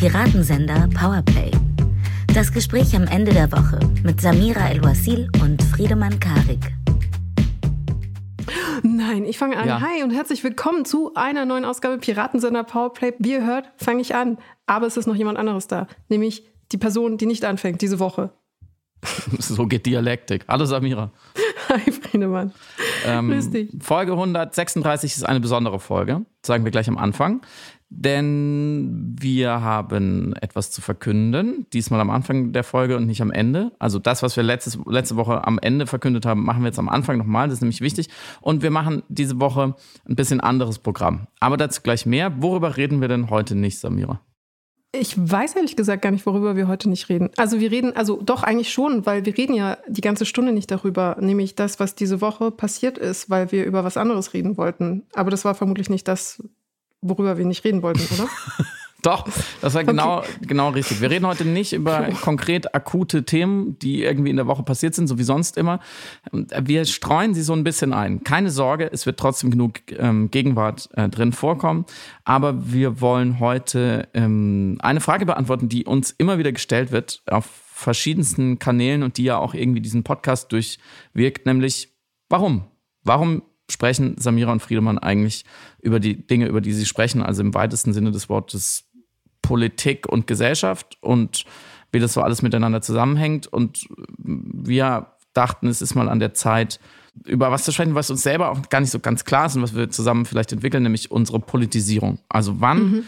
Piratensender Powerplay. Das Gespräch am Ende der Woche mit Samira El-Wasil und Friedemann Karik. Nein, ich fange an. Ja. Hi und herzlich willkommen zu einer neuen Ausgabe Piratensender Powerplay. Wie ihr hört, fange ich an. Aber es ist noch jemand anderes da, nämlich die Person, die nicht anfängt diese Woche. so geht Dialektik. Hallo Samira. Hi Friedemann. Ähm, Grüß dich. Folge 136 ist eine besondere Folge, sagen wir gleich am Anfang. Denn wir haben etwas zu verkünden, diesmal am Anfang der Folge und nicht am Ende. Also das, was wir letztes, letzte Woche am Ende verkündet haben, machen wir jetzt am Anfang nochmal. Das ist nämlich wichtig. Und wir machen diese Woche ein bisschen anderes Programm. Aber dazu gleich mehr. Worüber reden wir denn heute nicht, Samira? Ich weiß ehrlich gesagt gar nicht, worüber wir heute nicht reden. Also wir reden, also doch eigentlich schon, weil wir reden ja die ganze Stunde nicht darüber, nämlich das, was diese Woche passiert ist, weil wir über was anderes reden wollten. Aber das war vermutlich nicht das, worüber wir nicht reden wollten, oder? Doch, das war genau, okay. genau richtig. Wir reden heute nicht über konkret akute Themen, die irgendwie in der Woche passiert sind, so wie sonst immer. Wir streuen sie so ein bisschen ein. Keine Sorge, es wird trotzdem genug ähm, Gegenwart äh, drin vorkommen. Aber wir wollen heute ähm, eine Frage beantworten, die uns immer wieder gestellt wird auf verschiedensten Kanälen und die ja auch irgendwie diesen Podcast durchwirkt, nämlich warum? Warum sprechen Samira und Friedemann eigentlich über die Dinge, über die sie sprechen, also im weitesten Sinne des Wortes Politik und Gesellschaft und wie das so alles miteinander zusammenhängt. Und wir dachten, es ist mal an der Zeit, über was zu sprechen, was uns selber auch gar nicht so ganz klar ist und was wir zusammen vielleicht entwickeln, nämlich unsere Politisierung. Also wann mhm.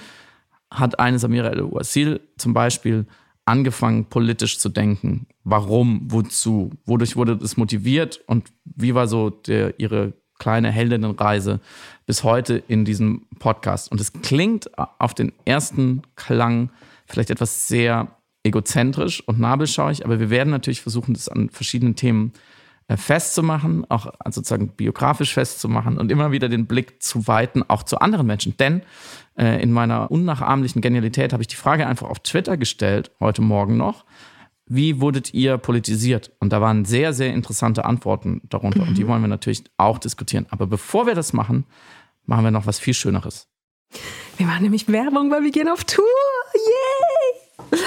hat eine Samira El-Ouasil zum Beispiel angefangen, politisch zu denken? Warum? Wozu? Wodurch wurde das motiviert? Und wie war so der, ihre kleine Heldinnenreise bis heute in diesem Podcast. Und es klingt auf den ersten Klang vielleicht etwas sehr egozentrisch und nabelschauig, aber wir werden natürlich versuchen, das an verschiedenen Themen äh, festzumachen, auch sozusagen biografisch festzumachen und immer wieder den Blick zu weiten, auch zu anderen Menschen. Denn äh, in meiner unnachahmlichen Genialität habe ich die Frage einfach auf Twitter gestellt, heute Morgen noch, wie wurdet ihr politisiert? Und da waren sehr, sehr interessante Antworten darunter. Mhm. Und die mhm. wollen wir natürlich auch diskutieren. Aber bevor wir das machen, machen wir noch was viel Schöneres. Wir machen nämlich Werbung, weil wir gehen auf Tour. Yay!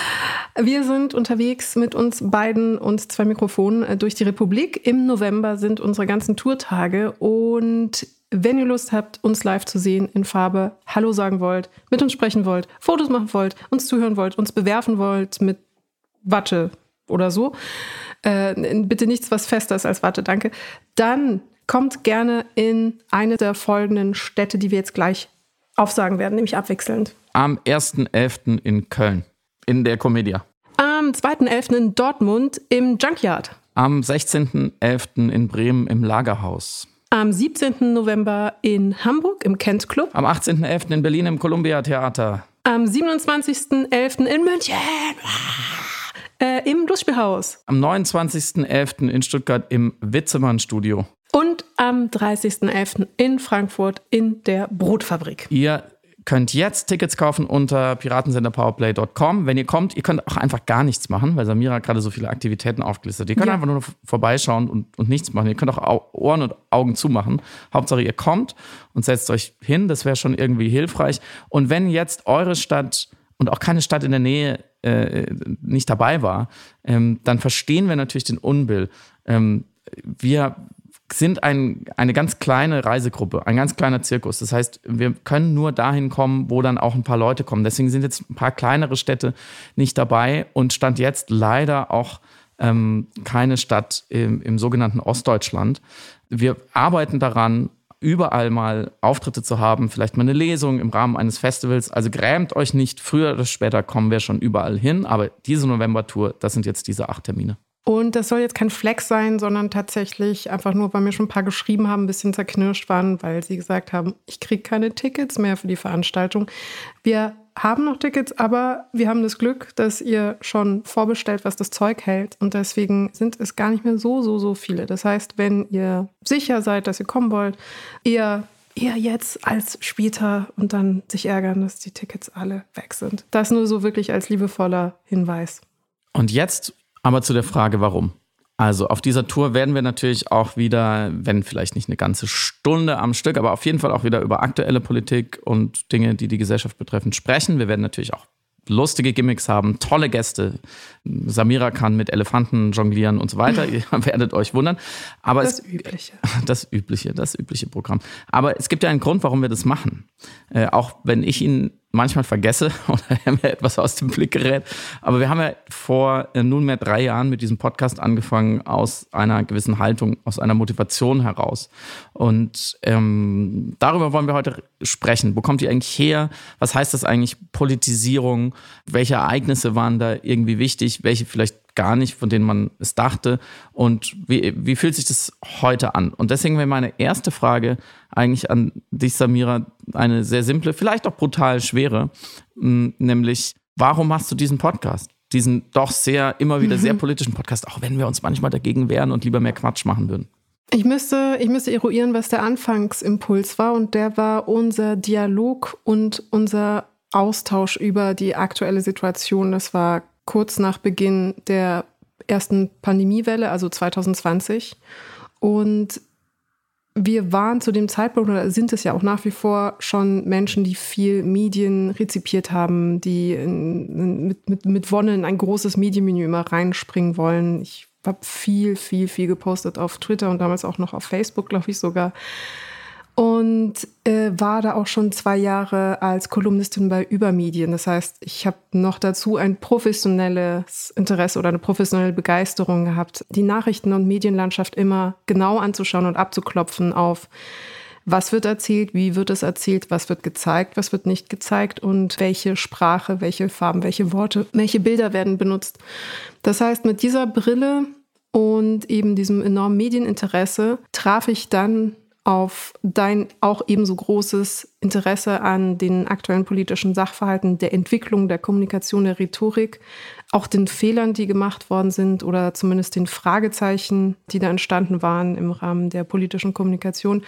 Wir sind unterwegs mit uns beiden und zwei Mikrofonen äh, durch die Republik. Im November sind unsere ganzen Tourtage und wenn ihr Lust habt, uns live zu sehen in Farbe, Hallo sagen wollt, mit uns sprechen wollt, Fotos machen wollt, uns zuhören wollt, uns bewerfen wollt mit Watte oder so. Äh, bitte nichts, was fester ist als Watte, danke. Dann kommt gerne in eine der folgenden Städte, die wir jetzt gleich aufsagen werden, nämlich abwechselnd. Am 1.11. in Köln, in der Comedia. Am 2.11. in Dortmund im Junkyard. Am 16.11. in Bremen im Lagerhaus. Am 17. November in Hamburg im Kent Club. Am 18.11. in Berlin im Columbia Theater. Am 27.11. in München. Äh, Im Lustspielhaus. Am 29.11. in Stuttgart im Witzemann-Studio. Und am 30.11. in Frankfurt in der Brotfabrik. Ihr könnt jetzt Tickets kaufen unter piratensenderpowerplay.com. Wenn ihr kommt, ihr könnt auch einfach gar nichts machen, weil Samira hat gerade so viele Aktivitäten aufgelistet. Ihr könnt ja. einfach nur vorbeischauen und, und nichts machen. Ihr könnt auch Ohren und Augen zumachen. Hauptsache, ihr kommt und setzt euch hin. Das wäre schon irgendwie hilfreich. Und wenn jetzt eure Stadt und auch keine Stadt in der Nähe äh, nicht dabei war, ähm, dann verstehen wir natürlich den Unbill. Ähm, wir sind ein, eine ganz kleine Reisegruppe, ein ganz kleiner Zirkus. Das heißt, wir können nur dahin kommen, wo dann auch ein paar Leute kommen. Deswegen sind jetzt ein paar kleinere Städte nicht dabei und stand jetzt leider auch ähm, keine Stadt im, im sogenannten Ostdeutschland. Wir arbeiten daran, überall mal Auftritte zu haben, vielleicht mal eine Lesung im Rahmen eines Festivals. Also grämt euch nicht, früher oder später kommen wir schon überall hin, aber diese November-Tour, das sind jetzt diese acht Termine. Und das soll jetzt kein Flex sein, sondern tatsächlich einfach nur, weil mir schon ein paar geschrieben haben, ein bisschen zerknirscht waren, weil sie gesagt haben, ich kriege keine Tickets mehr für die Veranstaltung. Wir haben noch Tickets, aber wir haben das Glück, dass ihr schon vorbestellt, was das Zeug hält. Und deswegen sind es gar nicht mehr so, so, so viele. Das heißt, wenn ihr sicher seid, dass ihr kommen wollt, eher, eher jetzt als später und dann sich ärgern, dass die Tickets alle weg sind. Das nur so wirklich als liebevoller Hinweis. Und jetzt aber zu der Frage, warum? Also auf dieser Tour werden wir natürlich auch wieder, wenn vielleicht nicht eine ganze Stunde am Stück, aber auf jeden Fall auch wieder über aktuelle Politik und Dinge, die die Gesellschaft betreffen, sprechen. Wir werden natürlich auch lustige Gimmicks haben, tolle Gäste. Samira kann mit Elefanten jonglieren und so weiter. Ihr werdet euch wundern. Aber Das es, Übliche. Das übliche, das übliche Programm. Aber es gibt ja einen Grund, warum wir das machen. Äh, auch wenn ich ihn manchmal vergesse oder er mir etwas aus dem Blick gerät. Aber wir haben ja vor äh, nunmehr drei Jahren mit diesem Podcast angefangen aus einer gewissen Haltung, aus einer Motivation heraus. Und ähm, darüber wollen wir heute sprechen. Wo kommt die eigentlich her? Was heißt das eigentlich Politisierung? Welche Ereignisse waren da irgendwie wichtig? Welche vielleicht gar nicht, von denen man es dachte. Und wie, wie fühlt sich das heute an? Und deswegen wäre meine erste Frage eigentlich an dich, Samira, eine sehr simple, vielleicht auch brutal schwere, nämlich, warum machst du diesen Podcast? Diesen doch sehr, immer wieder sehr politischen Podcast, auch wenn wir uns manchmal dagegen wehren und lieber mehr Quatsch machen würden. Ich müsste, ich müsste eruieren, was der Anfangsimpuls war. Und der war unser Dialog und unser Austausch über die aktuelle Situation. Das war kurz nach Beginn der ersten Pandemiewelle, also 2020. Und wir waren zu dem Zeitpunkt, oder sind es ja auch nach wie vor, schon Menschen, die viel Medien rezipiert haben, die in, mit, mit, mit Wonne in ein großes Medienmenü immer reinspringen wollen. Ich habe viel, viel, viel gepostet auf Twitter und damals auch noch auf Facebook, glaube ich sogar. Und äh, war da auch schon zwei Jahre als Kolumnistin bei Übermedien. Das heißt, ich habe noch dazu ein professionelles Interesse oder eine professionelle Begeisterung gehabt, die Nachrichten- und Medienlandschaft immer genau anzuschauen und abzuklopfen auf, was wird erzählt, wie wird es erzählt, was wird gezeigt, was wird nicht gezeigt und welche Sprache, welche Farben, welche Worte, welche Bilder werden benutzt. Das heißt, mit dieser Brille und eben diesem enormen Medieninteresse traf ich dann auf dein auch ebenso großes Interesse an den aktuellen politischen Sachverhalten, der Entwicklung, der Kommunikation, der Rhetorik, auch den Fehlern, die gemacht worden sind oder zumindest den Fragezeichen, die da entstanden waren im Rahmen der politischen Kommunikation.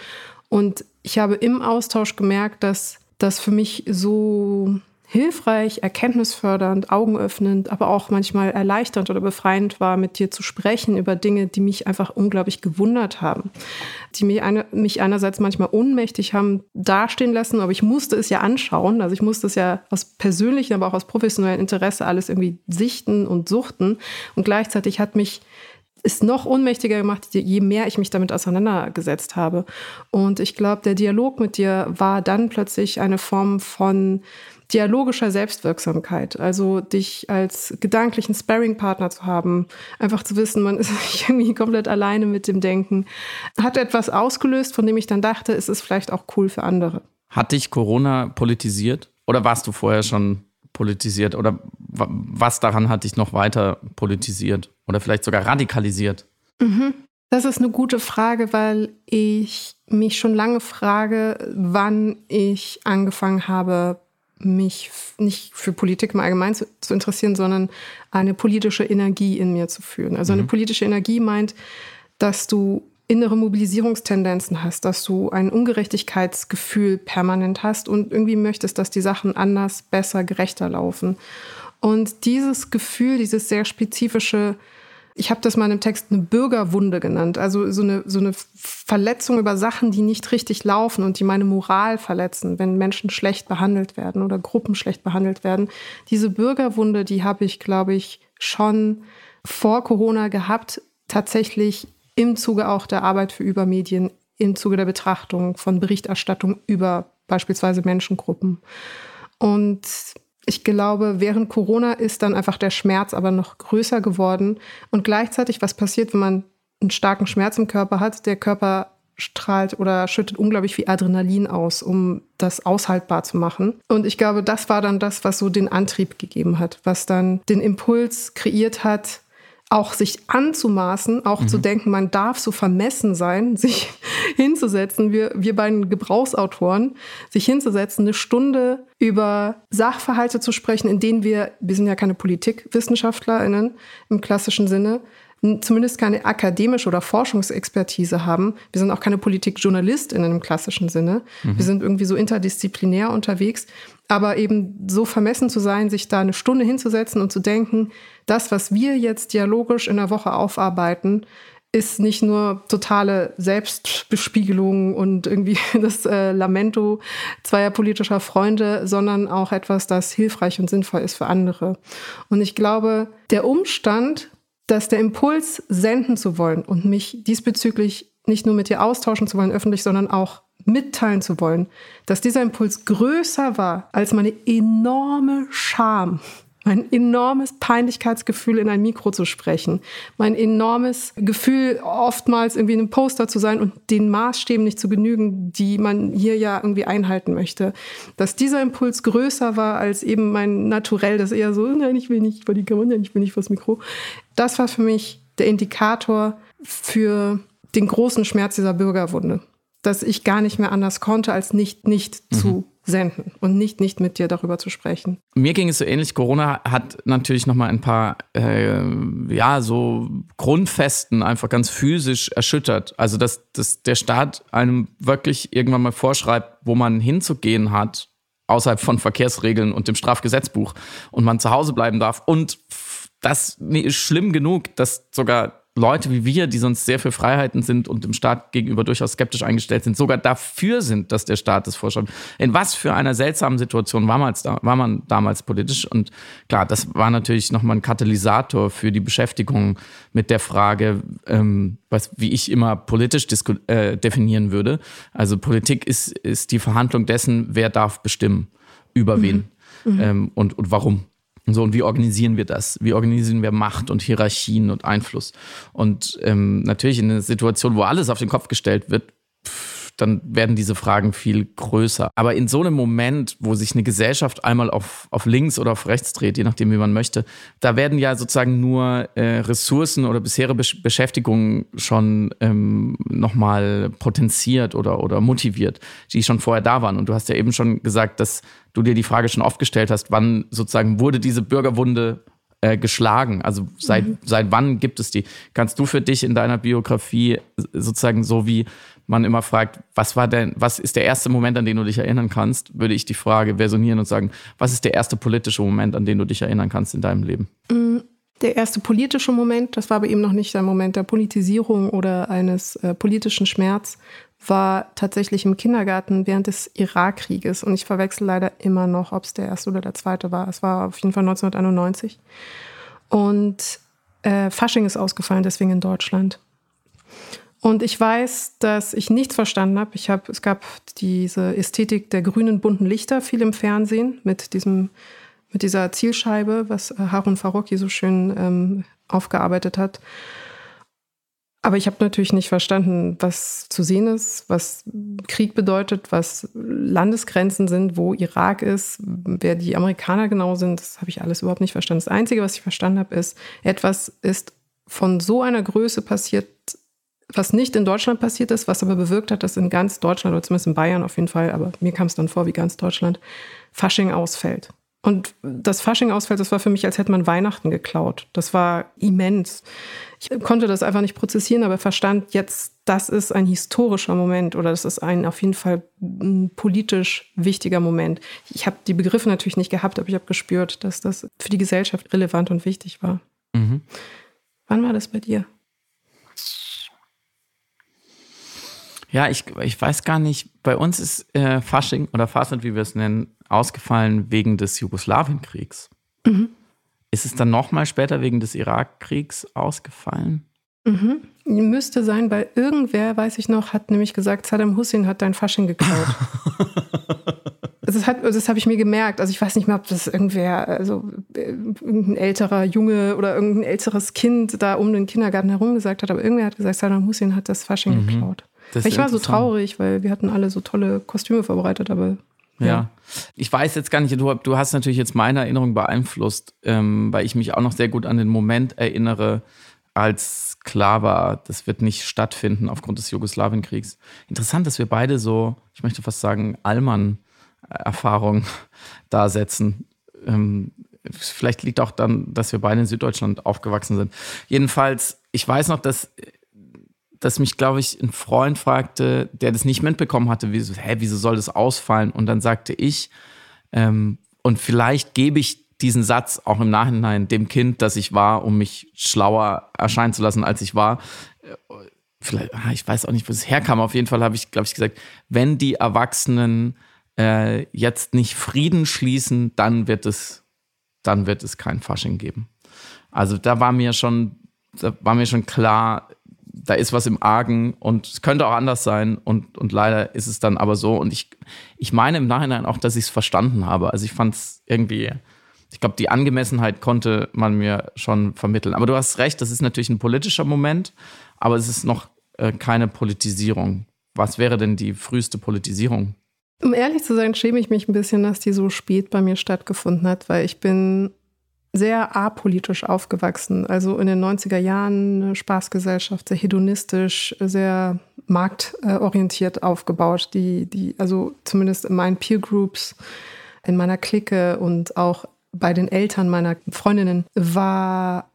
Und ich habe im Austausch gemerkt, dass das für mich so hilfreich, erkenntnisfördernd, augenöffnend, aber auch manchmal erleichternd oder befreiend war, mit dir zu sprechen über Dinge, die mich einfach unglaublich gewundert haben, die mich, eine, mich einerseits manchmal ohnmächtig haben dastehen lassen, aber ich musste es ja anschauen, also ich musste es ja aus persönlichem, aber auch aus professionellem Interesse alles irgendwie sichten und suchten. Und gleichzeitig hat mich ist noch ohnmächtiger gemacht, je mehr ich mich damit auseinandergesetzt habe. Und ich glaube, der Dialog mit dir war dann plötzlich eine Form von dialogischer Selbstwirksamkeit. Also dich als gedanklichen Sparring-Partner zu haben, einfach zu wissen, man ist nicht irgendwie komplett alleine mit dem Denken, hat etwas ausgelöst, von dem ich dann dachte, es ist vielleicht auch cool für andere. Hat dich Corona politisiert? Oder warst du vorher schon politisiert? Oder was daran hat dich noch weiter politisiert? Oder vielleicht sogar radikalisiert? Mhm. Das ist eine gute Frage, weil ich mich schon lange frage, wann ich angefangen habe, mich nicht für Politik im Allgemeinen zu, zu, interessieren, sondern eine politische Energie in mir zu führen. Also eine mhm. politische Energie meint, dass du innere Mobilisierungstendenzen hast, dass du ein Ungerechtigkeitsgefühl permanent hast und irgendwie möchtest, dass die Sachen anders, besser, gerechter laufen. Und dieses Gefühl, dieses sehr spezifische ich habe das mal im Text eine Bürgerwunde genannt, also so eine, so eine Verletzung über Sachen, die nicht richtig laufen und die meine Moral verletzen, wenn Menschen schlecht behandelt werden oder Gruppen schlecht behandelt werden. Diese Bürgerwunde, die habe ich, glaube ich, schon vor Corona gehabt, tatsächlich im Zuge auch der Arbeit für Übermedien, im Zuge der Betrachtung von Berichterstattung über beispielsweise Menschengruppen. Und ich glaube, während Corona ist dann einfach der Schmerz aber noch größer geworden. Und gleichzeitig, was passiert, wenn man einen starken Schmerz im Körper hat? Der Körper strahlt oder schüttet unglaublich viel Adrenalin aus, um das aushaltbar zu machen. Und ich glaube, das war dann das, was so den Antrieb gegeben hat, was dann den Impuls kreiert hat, auch sich anzumaßen, auch mhm. zu denken, man darf so vermessen sein, sich hinzusetzen, wir, wir beiden Gebrauchsautoren, sich hinzusetzen, eine Stunde über Sachverhalte zu sprechen, in denen wir, wir sind ja keine PolitikwissenschaftlerInnen im klassischen Sinne, zumindest keine akademische oder Forschungsexpertise haben. Wir sind auch keine Politikjournalistinnen im klassischen Sinne. Mhm. Wir sind irgendwie so interdisziplinär unterwegs. Aber eben so vermessen zu sein, sich da eine Stunde hinzusetzen und zu denken, das, was wir jetzt dialogisch in der Woche aufarbeiten, ist nicht nur totale Selbstbespiegelung und irgendwie das äh, Lamento zweier politischer Freunde, sondern auch etwas, das hilfreich und sinnvoll ist für andere. Und ich glaube, der Umstand, dass der Impuls, senden zu wollen und mich diesbezüglich nicht nur mit dir austauschen zu wollen öffentlich, sondern auch mitteilen zu wollen, dass dieser Impuls größer war als meine enorme Scham, mein enormes Peinlichkeitsgefühl, in ein Mikro zu sprechen, mein enormes Gefühl, oftmals irgendwie ein Poster zu sein und den Maßstäben nicht zu genügen, die man hier ja irgendwie einhalten möchte. Dass dieser Impuls größer war als eben mein Naturell, das eher so, nein, ich will nicht vor die Kamera, ich will nicht vors Mikro. Das war für mich der Indikator für den großen Schmerz dieser Bürgerwunde dass ich gar nicht mehr anders konnte, als nicht, nicht mhm. zu senden und nicht, nicht mit dir darüber zu sprechen. Mir ging es so ähnlich. Corona hat natürlich nochmal ein paar, äh, ja, so Grundfesten einfach ganz physisch erschüttert. Also, dass, dass der Staat einem wirklich irgendwann mal vorschreibt, wo man hinzugehen hat, außerhalb von Verkehrsregeln und dem Strafgesetzbuch und man zu Hause bleiben darf. Und das ist schlimm genug, dass sogar Leute wie wir, die sonst sehr für Freiheiten sind und dem Staat gegenüber durchaus skeptisch eingestellt sind, sogar dafür sind, dass der Staat das vorschreibt. In was für einer seltsamen Situation war man, da, war man damals politisch? Und klar, das war natürlich nochmal ein Katalysator für die Beschäftigung mit der Frage, ähm, was, wie ich immer politisch äh, definieren würde. Also Politik ist, ist die Verhandlung dessen, wer darf bestimmen, über mhm. wen mhm. ähm, und, und warum. Und so, und wie organisieren wir das? Wie organisieren wir Macht und Hierarchien und Einfluss? Und ähm, natürlich in einer Situation, wo alles auf den Kopf gestellt wird, pff, dann werden diese Fragen viel größer. Aber in so einem Moment, wo sich eine Gesellschaft einmal auf, auf links oder auf rechts dreht, je nachdem, wie man möchte, da werden ja sozusagen nur äh, Ressourcen oder bisherige Besch Beschäftigungen schon ähm, nochmal potenziert oder, oder motiviert, die schon vorher da waren. Und du hast ja eben schon gesagt, dass du dir die Frage schon oft gestellt hast, wann sozusagen wurde diese Bürgerwunde äh, geschlagen? Also seit, mhm. seit wann gibt es die? Kannst du für dich in deiner Biografie sozusagen so wie man immer fragt, was war denn, was ist der erste Moment, an den du dich erinnern kannst, würde ich die Frage versionieren und sagen, was ist der erste politische Moment, an den du dich erinnern kannst in deinem Leben? Mm, der erste politische Moment, das war aber eben noch nicht der Moment der Politisierung oder eines äh, politischen Schmerz, war tatsächlich im Kindergarten während des Irakkrieges. Und ich verwechsel leider immer noch, ob es der erste oder der zweite war. Es war auf jeden Fall 1991. Und äh, Fasching ist ausgefallen, deswegen in Deutschland. Und ich weiß, dass ich nichts verstanden habe. Ich habe, es gab diese Ästhetik der grünen bunten Lichter viel im Fernsehen mit diesem, mit dieser Zielscheibe, was Harun Farocki so schön ähm, aufgearbeitet hat. Aber ich habe natürlich nicht verstanden, was zu sehen ist, was Krieg bedeutet, was Landesgrenzen sind, wo Irak ist, wer die Amerikaner genau sind. Das habe ich alles überhaupt nicht verstanden. Das Einzige, was ich verstanden habe, ist, etwas ist von so einer Größe passiert, was nicht in Deutschland passiert ist, was aber bewirkt hat, dass in ganz Deutschland oder zumindest in Bayern auf jeden Fall, aber mir kam es dann vor wie ganz Deutschland, Fasching ausfällt. Und das Fasching ausfällt, das war für mich, als hätte man Weihnachten geklaut. Das war immens. Ich konnte das einfach nicht prozessieren, aber verstand jetzt, das ist ein historischer Moment oder das ist ein auf jeden Fall ein politisch wichtiger Moment. Ich habe die Begriffe natürlich nicht gehabt, aber ich habe gespürt, dass das für die Gesellschaft relevant und wichtig war. Mhm. Wann war das bei dir? Ja, ich, ich weiß gar nicht. Bei uns ist äh, Fasching oder Fastnet, wie wir es nennen, ausgefallen wegen des Jugoslawienkriegs. Mhm. Ist es dann nochmal später wegen des Irakkriegs ausgefallen? Mhm. Müsste sein, weil irgendwer, weiß ich noch, hat nämlich gesagt, Saddam Hussein hat dein Fasching geklaut. das, das habe ich mir gemerkt. Also ich weiß nicht mehr, ob das irgendwer, also irgendein älterer Junge oder irgendein älteres Kind da um den Kindergarten herum gesagt hat, aber irgendwer hat gesagt, Saddam Hussein hat das Fasching mhm. geklaut. Ich war so traurig, weil wir hatten alle so tolle Kostüme vorbereitet, aber. Ja. ja. Ich weiß jetzt gar nicht, du, du hast natürlich jetzt meine Erinnerung beeinflusst, ähm, weil ich mich auch noch sehr gut an den Moment erinnere, als klar war, das wird nicht stattfinden aufgrund des Jugoslawienkriegs. Interessant, dass wir beide so, ich möchte fast sagen, Allmann-Erfahrung da setzen. Ähm, vielleicht liegt auch dann, dass wir beide in Süddeutschland aufgewachsen sind. Jedenfalls, ich weiß noch, dass dass mich, glaube ich, ein Freund fragte, der das nicht mitbekommen hatte, wie, hä, wieso soll das ausfallen? Und dann sagte ich, ähm, und vielleicht gebe ich diesen Satz auch im Nachhinein dem Kind, das ich war, um mich schlauer erscheinen zu lassen, als ich war, vielleicht, ah, ich weiß auch nicht, wo es herkam. Auf jeden Fall habe ich, glaube ich, gesagt, wenn die Erwachsenen äh, jetzt nicht Frieden schließen, dann wird es, dann wird es kein Fasching geben. Also da war mir schon, da war mir schon klar, da ist was im Argen und es könnte auch anders sein und, und leider ist es dann aber so. Und ich, ich meine im Nachhinein auch, dass ich es verstanden habe. Also ich fand es irgendwie, ich glaube, die Angemessenheit konnte man mir schon vermitteln. Aber du hast recht, das ist natürlich ein politischer Moment, aber es ist noch äh, keine Politisierung. Was wäre denn die früheste Politisierung? Um ehrlich zu sein, schäme ich mich ein bisschen, dass die so spät bei mir stattgefunden hat, weil ich bin sehr apolitisch aufgewachsen. Also in den 90er Jahren eine Spaßgesellschaft, sehr hedonistisch, sehr marktorientiert aufgebaut. Die, die, also zumindest in meinen Peer Groups, in meiner Clique und auch bei den Eltern meiner Freundinnen war,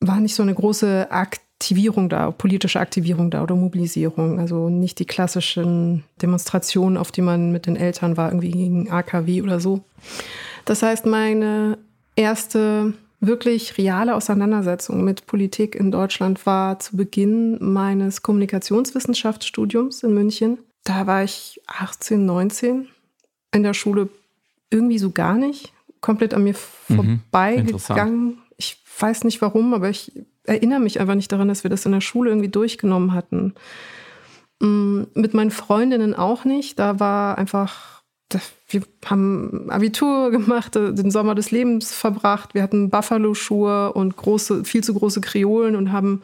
war nicht so eine große Aktivierung da, politische Aktivierung da oder Mobilisierung. Also nicht die klassischen Demonstrationen, auf die man mit den Eltern war, irgendwie gegen AKW oder so. Das heißt, meine erste wirklich reale Auseinandersetzung mit Politik in Deutschland war zu Beginn meines Kommunikationswissenschaftsstudiums in München. Da war ich 18, 19 in der Schule irgendwie so gar nicht, komplett an mir mhm, vorbeigegangen. Ich weiß nicht warum, aber ich erinnere mich einfach nicht daran, dass wir das in der Schule irgendwie durchgenommen hatten. Mm, mit meinen Freundinnen auch nicht. Da war einfach wir haben Abitur gemacht, äh, den Sommer des Lebens verbracht. Wir hatten Buffalo-Schuhe und große, viel zu große Kreolen und haben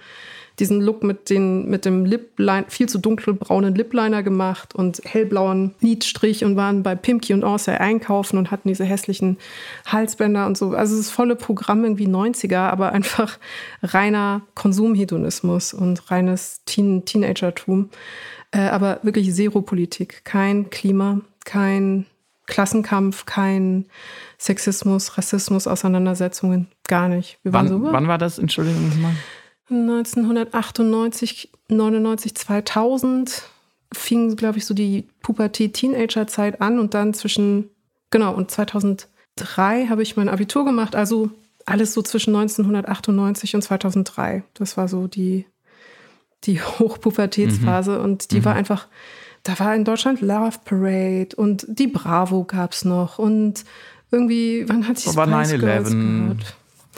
diesen Look mit, den, mit dem Lipline, viel zu dunkelbraunen Lipliner gemacht und hellblauen Lidstrich und waren bei Pimki und Orsay einkaufen und hatten diese hässlichen Halsbänder und so. Also das volle Programm irgendwie 90er, aber einfach reiner Konsumhedonismus und reines Teen Teenagertum. Äh, aber wirklich Zero-Politik, kein Klima, kein Klassenkampf, kein Sexismus, Rassismus, Auseinandersetzungen, gar nicht. Wir wann, so, wann war das, Entschuldigung mal? 1998, 99, 2000 fing, glaube ich, so die Pubertät-Teenager-Zeit an und dann zwischen, genau, und 2003 habe ich mein Abitur gemacht, also alles so zwischen 1998 und 2003. Das war so die, die Hochpubertätsphase mhm. und die mhm. war einfach da war in Deutschland Love Parade und die Bravo gab es noch und irgendwie, wann hat sich das war 9-11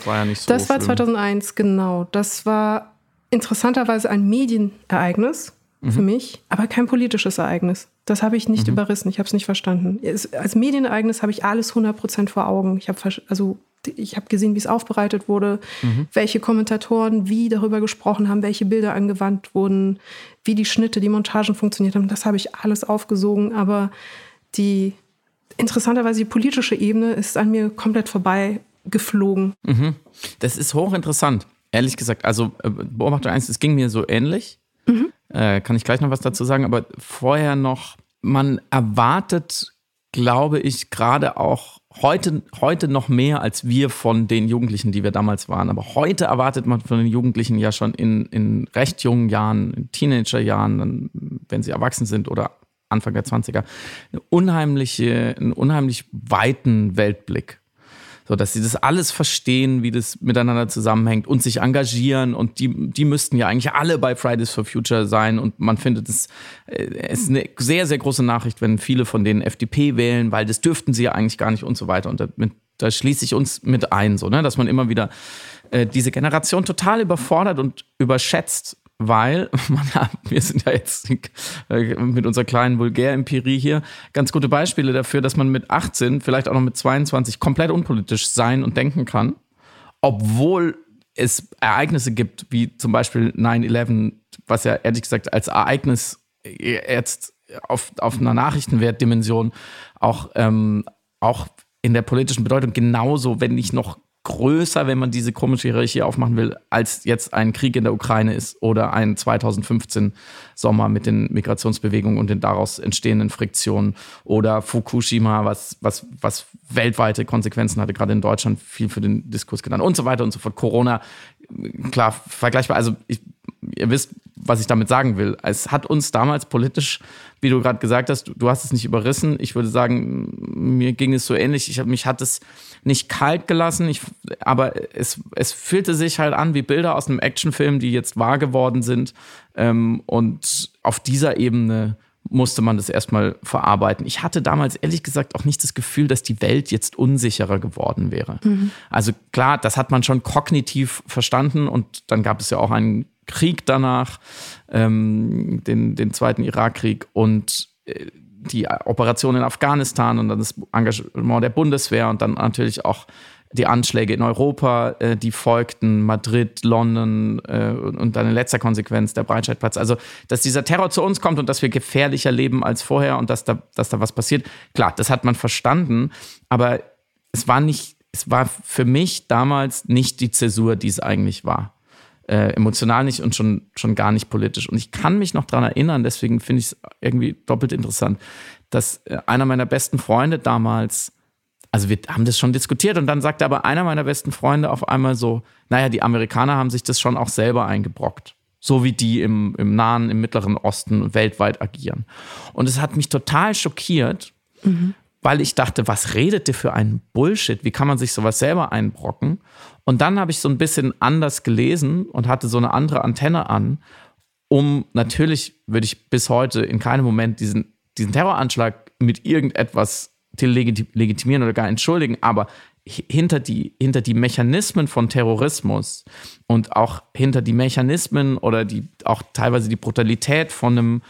war ja nicht so Das war 2001, genau. Das war interessanterweise ein Medienereignis mhm. für mich, aber kein politisches Ereignis. Das habe ich nicht mhm. überrissen, ich habe es nicht verstanden. Es, als Medienereignis habe ich alles 100% vor Augen. Ich habe also ich habe gesehen, wie es aufbereitet wurde, mhm. welche Kommentatoren wie darüber gesprochen haben, welche Bilder angewandt wurden, wie die Schnitte, die Montagen funktioniert haben. Das habe ich alles aufgesogen, aber die interessanterweise die politische Ebene ist an mir komplett vorbei geflogen. Mhm. Das ist hochinteressant, ehrlich gesagt. Also äh, Beobachtung 1, es ging mir so ähnlich. Mhm. Äh, kann ich gleich noch was dazu sagen, aber vorher noch, man erwartet, glaube ich, gerade auch heute, heute noch mehr als wir von den Jugendlichen, die wir damals waren. Aber heute erwartet man von den Jugendlichen ja schon in, in recht jungen Jahren, in Teenagerjahren, wenn sie erwachsen sind oder Anfang der 20er, eine unheimliche, einen unheimlich weiten Weltblick. So, dass sie das alles verstehen, wie das miteinander zusammenhängt und sich engagieren. Und die, die müssten ja eigentlich alle bei Fridays for Future sein. Und man findet es, äh, es ist eine sehr, sehr große Nachricht, wenn viele von denen FDP wählen, weil das dürften sie ja eigentlich gar nicht und so weiter. Und damit, da schließe ich uns mit ein, so, ne? dass man immer wieder äh, diese Generation total überfordert und überschätzt weil man, wir sind ja jetzt äh, mit unserer kleinen Vulgär-Empirie hier ganz gute Beispiele dafür, dass man mit 18, vielleicht auch noch mit 22 komplett unpolitisch sein und denken kann, obwohl es Ereignisse gibt, wie zum Beispiel 9-11, was ja ehrlich gesagt als Ereignis jetzt auf, auf einer Nachrichtenwertdimension auch, ähm, auch in der politischen Bedeutung genauso, wenn nicht noch größer, wenn man diese komische Hierarchie aufmachen will, als jetzt ein Krieg in der Ukraine ist oder ein 2015 Sommer mit den Migrationsbewegungen und den daraus entstehenden Friktionen oder Fukushima, was, was, was weltweite Konsequenzen hatte, gerade in Deutschland viel für den Diskurs genannt und so weiter und so fort. Corona, klar, vergleichbar. Also ich, ihr wisst, was ich damit sagen will. Es hat uns damals politisch, wie du gerade gesagt hast, du hast es nicht überrissen. Ich würde sagen, mir ging es so ähnlich. Ich, mich hat es nicht kalt gelassen, ich, aber es, es fühlte sich halt an wie Bilder aus einem Actionfilm, die jetzt wahr geworden sind. Ähm, und auf dieser Ebene musste man das erstmal verarbeiten. Ich hatte damals ehrlich gesagt auch nicht das Gefühl, dass die Welt jetzt unsicherer geworden wäre. Mhm. Also klar, das hat man schon kognitiv verstanden und dann gab es ja auch einen Krieg danach, ähm, den, den zweiten Irakkrieg und äh, die Operation in Afghanistan und dann das Engagement der Bundeswehr und dann natürlich auch die Anschläge in Europa, äh, die folgten, Madrid, London äh, und dann in letzter Konsequenz der Breitscheidplatz. Also, dass dieser Terror zu uns kommt und dass wir gefährlicher leben als vorher und dass da, dass da was passiert, klar, das hat man verstanden, aber es war nicht, es war für mich damals nicht die Zäsur, die es eigentlich war. Äh, emotional nicht und schon, schon gar nicht politisch. Und ich kann mich noch daran erinnern, deswegen finde ich es irgendwie doppelt interessant, dass äh, einer meiner besten Freunde damals also wir haben das schon diskutiert und dann sagte aber einer meiner besten Freunde auf einmal so, naja, die Amerikaner haben sich das schon auch selber eingebrockt. So wie die im, im Nahen, im Mittleren Osten weltweit agieren. Und es hat mich total schockiert, mhm. Weil ich dachte, was redet ihr für einen Bullshit? Wie kann man sich sowas selber einbrocken? Und dann habe ich so ein bisschen anders gelesen und hatte so eine andere Antenne an, um natürlich würde ich bis heute in keinem Moment diesen, diesen Terroranschlag mit irgendetwas legitimieren oder gar entschuldigen, aber hinter die, hinter die Mechanismen von Terrorismus und auch hinter die Mechanismen oder die, auch teilweise die Brutalität von einem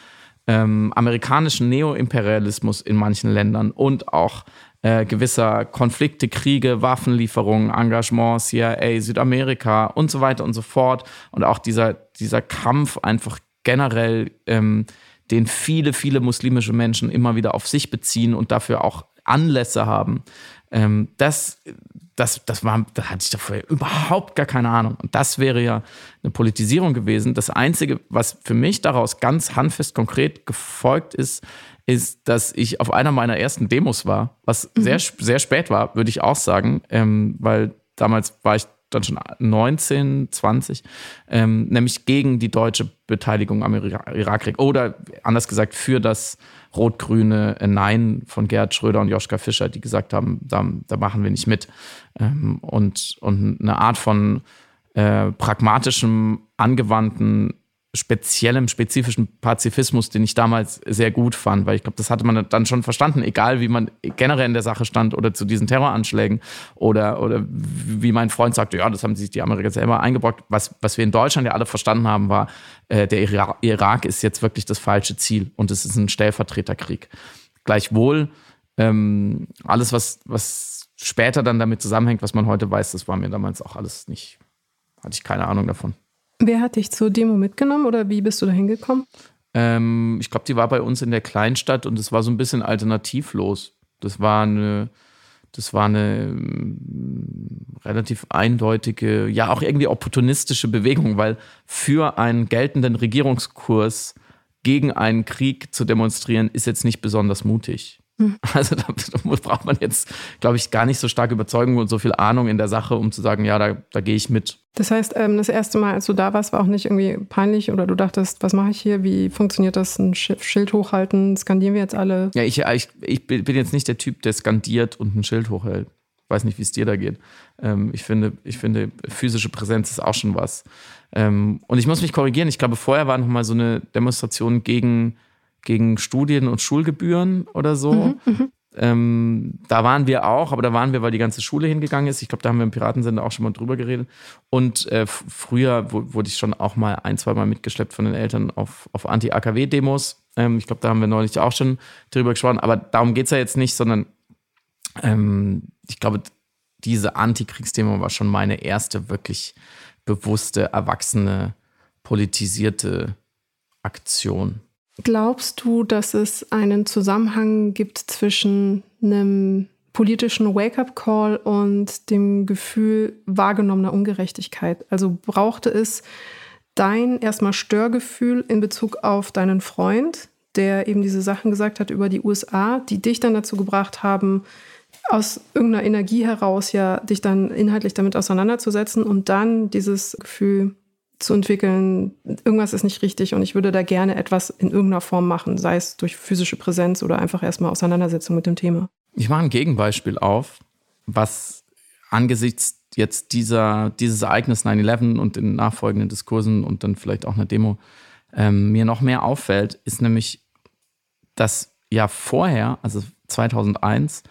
ähm, amerikanischen Neoimperialismus in manchen Ländern und auch äh, gewisser Konflikte, Kriege, Waffenlieferungen, Engagement, CIA, Südamerika und so weiter und so fort. Und auch dieser, dieser Kampf einfach generell, ähm, den viele, viele muslimische Menschen immer wieder auf sich beziehen und dafür auch Anlässe haben. Ähm, das, das, das war, da hatte ich davor überhaupt gar keine Ahnung. Und das wäre ja eine Politisierung gewesen. Das Einzige, was für mich daraus ganz handfest konkret gefolgt ist, ist, dass ich auf einer meiner ersten Demos war, was mhm. sehr, sehr spät war, würde ich auch sagen, ähm, weil damals war ich dann schon 19, 20, ähm, nämlich gegen die deutsche Beteiligung am Irakkrieg oder anders gesagt für das rot-grüne Nein von Gerhard Schröder und Joschka Fischer, die gesagt haben, da, da machen wir nicht mit. Ähm, und, und eine Art von äh, pragmatischem, angewandten speziellem, spezifischen Pazifismus, den ich damals sehr gut fand, weil ich glaube, das hatte man dann schon verstanden, egal wie man generell in der Sache stand oder zu diesen Terroranschlägen oder, oder wie mein Freund sagte, ja, das haben sich die Amerikaner selber eingebrockt. Was, was wir in Deutschland ja alle verstanden haben, war, äh, der Irak, Irak ist jetzt wirklich das falsche Ziel und es ist ein Stellvertreterkrieg. Gleichwohl, ähm, alles, was, was später dann damit zusammenhängt, was man heute weiß, das war mir damals auch alles nicht, hatte ich keine Ahnung davon. Wer hat dich zur Demo mitgenommen oder wie bist du da hingekommen? Ähm, ich glaube, die war bei uns in der Kleinstadt und es war so ein bisschen alternativlos. Das war eine, das war eine mm, relativ eindeutige, ja auch irgendwie opportunistische Bewegung, weil für einen geltenden Regierungskurs gegen einen Krieg zu demonstrieren, ist jetzt nicht besonders mutig. Hm. Also da, da, braucht man jetzt, glaube ich, gar nicht so stark Überzeugung und so viel Ahnung in der Sache, um zu sagen, ja, da, da gehe ich mit. Das heißt, ähm, das erste Mal, als du da warst, war auch nicht irgendwie peinlich oder du dachtest, was mache ich hier? Wie funktioniert das? Ein Schild hochhalten? Skandieren wir jetzt alle? Ja, ich, ich, ich bin jetzt nicht der Typ, der skandiert und ein Schild hochhält. Ich weiß nicht, wie es dir da geht. Ähm, ich, finde, ich finde, physische Präsenz ist auch schon was. Ähm, und ich muss mich korrigieren. Ich glaube, vorher war noch mal so eine Demonstration gegen gegen Studien- und Schulgebühren oder so. Mhm, mhm, ähm, da waren wir auch, aber da waren wir, weil die ganze Schule hingegangen ist. Ich glaube, da haben wir im Piratensender auch schon mal drüber geredet. Und äh, früher wurde ich schon auch mal ein, zwei Mal mitgeschleppt von den Eltern auf, auf Anti-AKW-Demos. Ähm, ich glaube, da haben wir neulich auch schon drüber gesprochen. Aber darum geht es ja jetzt nicht, sondern ähm, ich glaube, diese Antikriegsdemo war schon meine erste wirklich bewusste, erwachsene, politisierte Aktion. Glaubst du, dass es einen Zusammenhang gibt zwischen einem politischen Wake-up-Call und dem Gefühl wahrgenommener Ungerechtigkeit? Also brauchte es dein erstmal Störgefühl in Bezug auf deinen Freund, der eben diese Sachen gesagt hat über die USA, die dich dann dazu gebracht haben, aus irgendeiner Energie heraus ja dich dann inhaltlich damit auseinanderzusetzen und dann dieses Gefühl zu entwickeln, irgendwas ist nicht richtig und ich würde da gerne etwas in irgendeiner Form machen, sei es durch physische Präsenz oder einfach erstmal Auseinandersetzung mit dem Thema. Ich mache ein Gegenbeispiel auf, was angesichts jetzt dieser, dieses Ereignis 9-11 und den nachfolgenden Diskursen und dann vielleicht auch eine Demo ähm, mir noch mehr auffällt, ist nämlich, dass ja vorher, also 2001,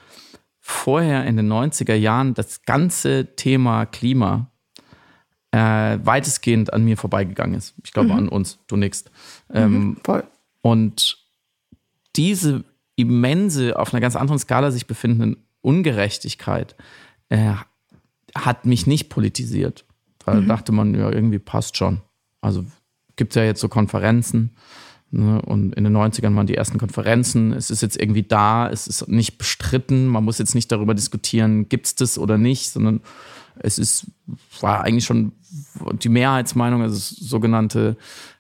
vorher in den 90er Jahren das ganze Thema Klima äh, weitestgehend an mir vorbeigegangen ist. Ich glaube mhm. an uns, du nix. Ähm, mhm, voll. Und diese immense, auf einer ganz anderen Skala sich befindende Ungerechtigkeit äh, hat mich nicht politisiert. Da mhm. dachte man, ja, irgendwie passt schon. Also gibt es ja jetzt so Konferenzen. Ne, und in den 90ern waren die ersten Konferenzen. Es ist jetzt irgendwie da, es ist nicht bestritten. Man muss jetzt nicht darüber diskutieren, gibt es das oder nicht, sondern es ist, war eigentlich schon die Mehrheitsmeinung, also das sogenannte